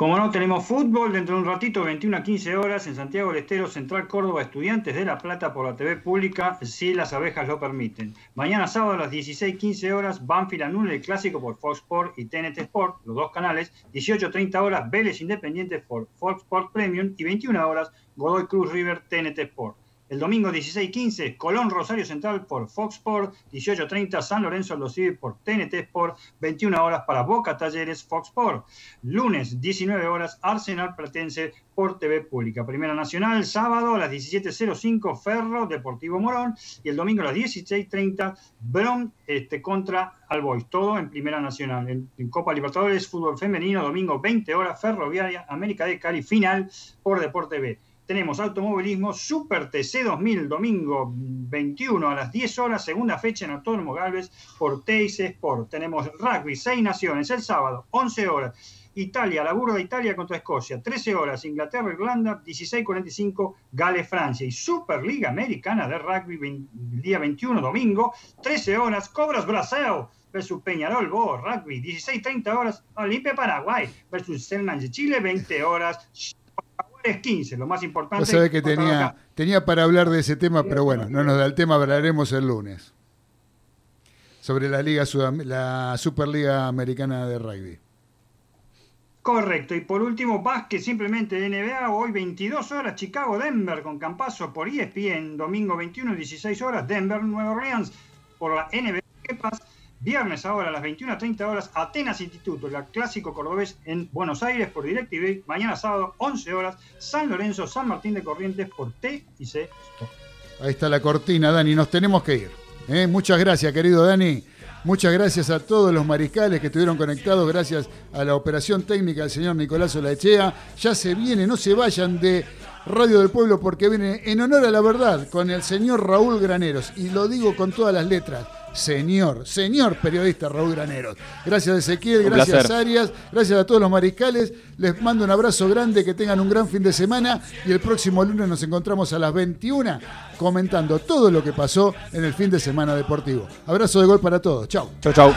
Como no, tenemos fútbol dentro de un ratito, 21 a 15 horas, en Santiago del Estero, Central Córdoba, Estudiantes de La Plata por la TV pública, si las abejas lo permiten. Mañana sábado a las 16.15 horas, Banfield anula clásico por Fox Sport y TNT Sport, los dos canales. 18.30 horas, Vélez Independiente por Fox Sport Premium. Y 21 horas, Godoy Cruz River TNT Sport. El domingo 16.15, Colón Rosario Central por Fox Sport, 18.30 San Lorenzo Aldo Civi por TNT Sport, 21 horas para Boca Talleres Fox Sport. Lunes 19 horas Arsenal Platense por TV Pública. Primera Nacional, sábado a las 17.05 Ferro Deportivo Morón y el domingo a las 16.30 Bron este, contra Albois. Todo en Primera Nacional. En, en Copa Libertadores, fútbol femenino, domingo 20 horas Ferroviaria, América de Cali, final por Deporte B. tenemos automovilismo Super TC 2000, domingo 21 a las 10 horas, segunda fecha en Autónomo Galvez por Teis Sport. Tenemos rugby, 6 naciones, el sábado, 11 horas. Italia, la burda Italia contra Escocia, 13 horas, Inglaterra, Irlanda, 16.45, Gales, Francia. Y Superliga Americana de Rugby, vein- día 21, domingo, 13 horas, Cobras Brasil versus Peñarol, Bo, Rugby, 16.30 horas, Olimpia Paraguay versus Selman de Chile, 20 horas, Jaguares 15, lo más importante. Sabés que tenía, tenía para hablar de ese tema, pero bueno, no nos da el tema, hablaremos el lunes. Sobre la Liga Sudam- la Superliga Americana de Rugby. Correcto, y por último, básquet simplemente de NBA, hoy 22 horas, Chicago-Denver con Campazo por ESPN, domingo 21 16 horas, Denver-Nueva Orleans por la NBA ¿Qué pasa? Viernes ahora a las 21.30 horas, Atenas Instituto, el clásico cordobés en Buenos Aires por DirecTV. Mañana sábado, 11 horas, San Lorenzo, San Martín de Corrientes por T y C. Ahí está la cortina, Dani, nos tenemos que ir. ¿eh? Muchas gracias, querido Dani. Muchas gracias a todos los mariscales que estuvieron conectados, gracias a la operación técnica del señor Nicolás Olaechea. Ya se viene, no se vayan de Radio del Pueblo porque viene en honor a la verdad con el señor Raúl Graneros. Y lo digo con todas las letras. Señor, señor periodista Raúl Graneros. Gracias Ezequiel, Un gracias placer. Arias, gracias a todos los mariscales. Les mando un abrazo grande, que tengan un gran fin de semana y el próximo lunes nos encontramos a las 21 comentando todo lo que pasó en el fin de semana deportivo. Abrazo de gol para todos. Chau. Chau, chau.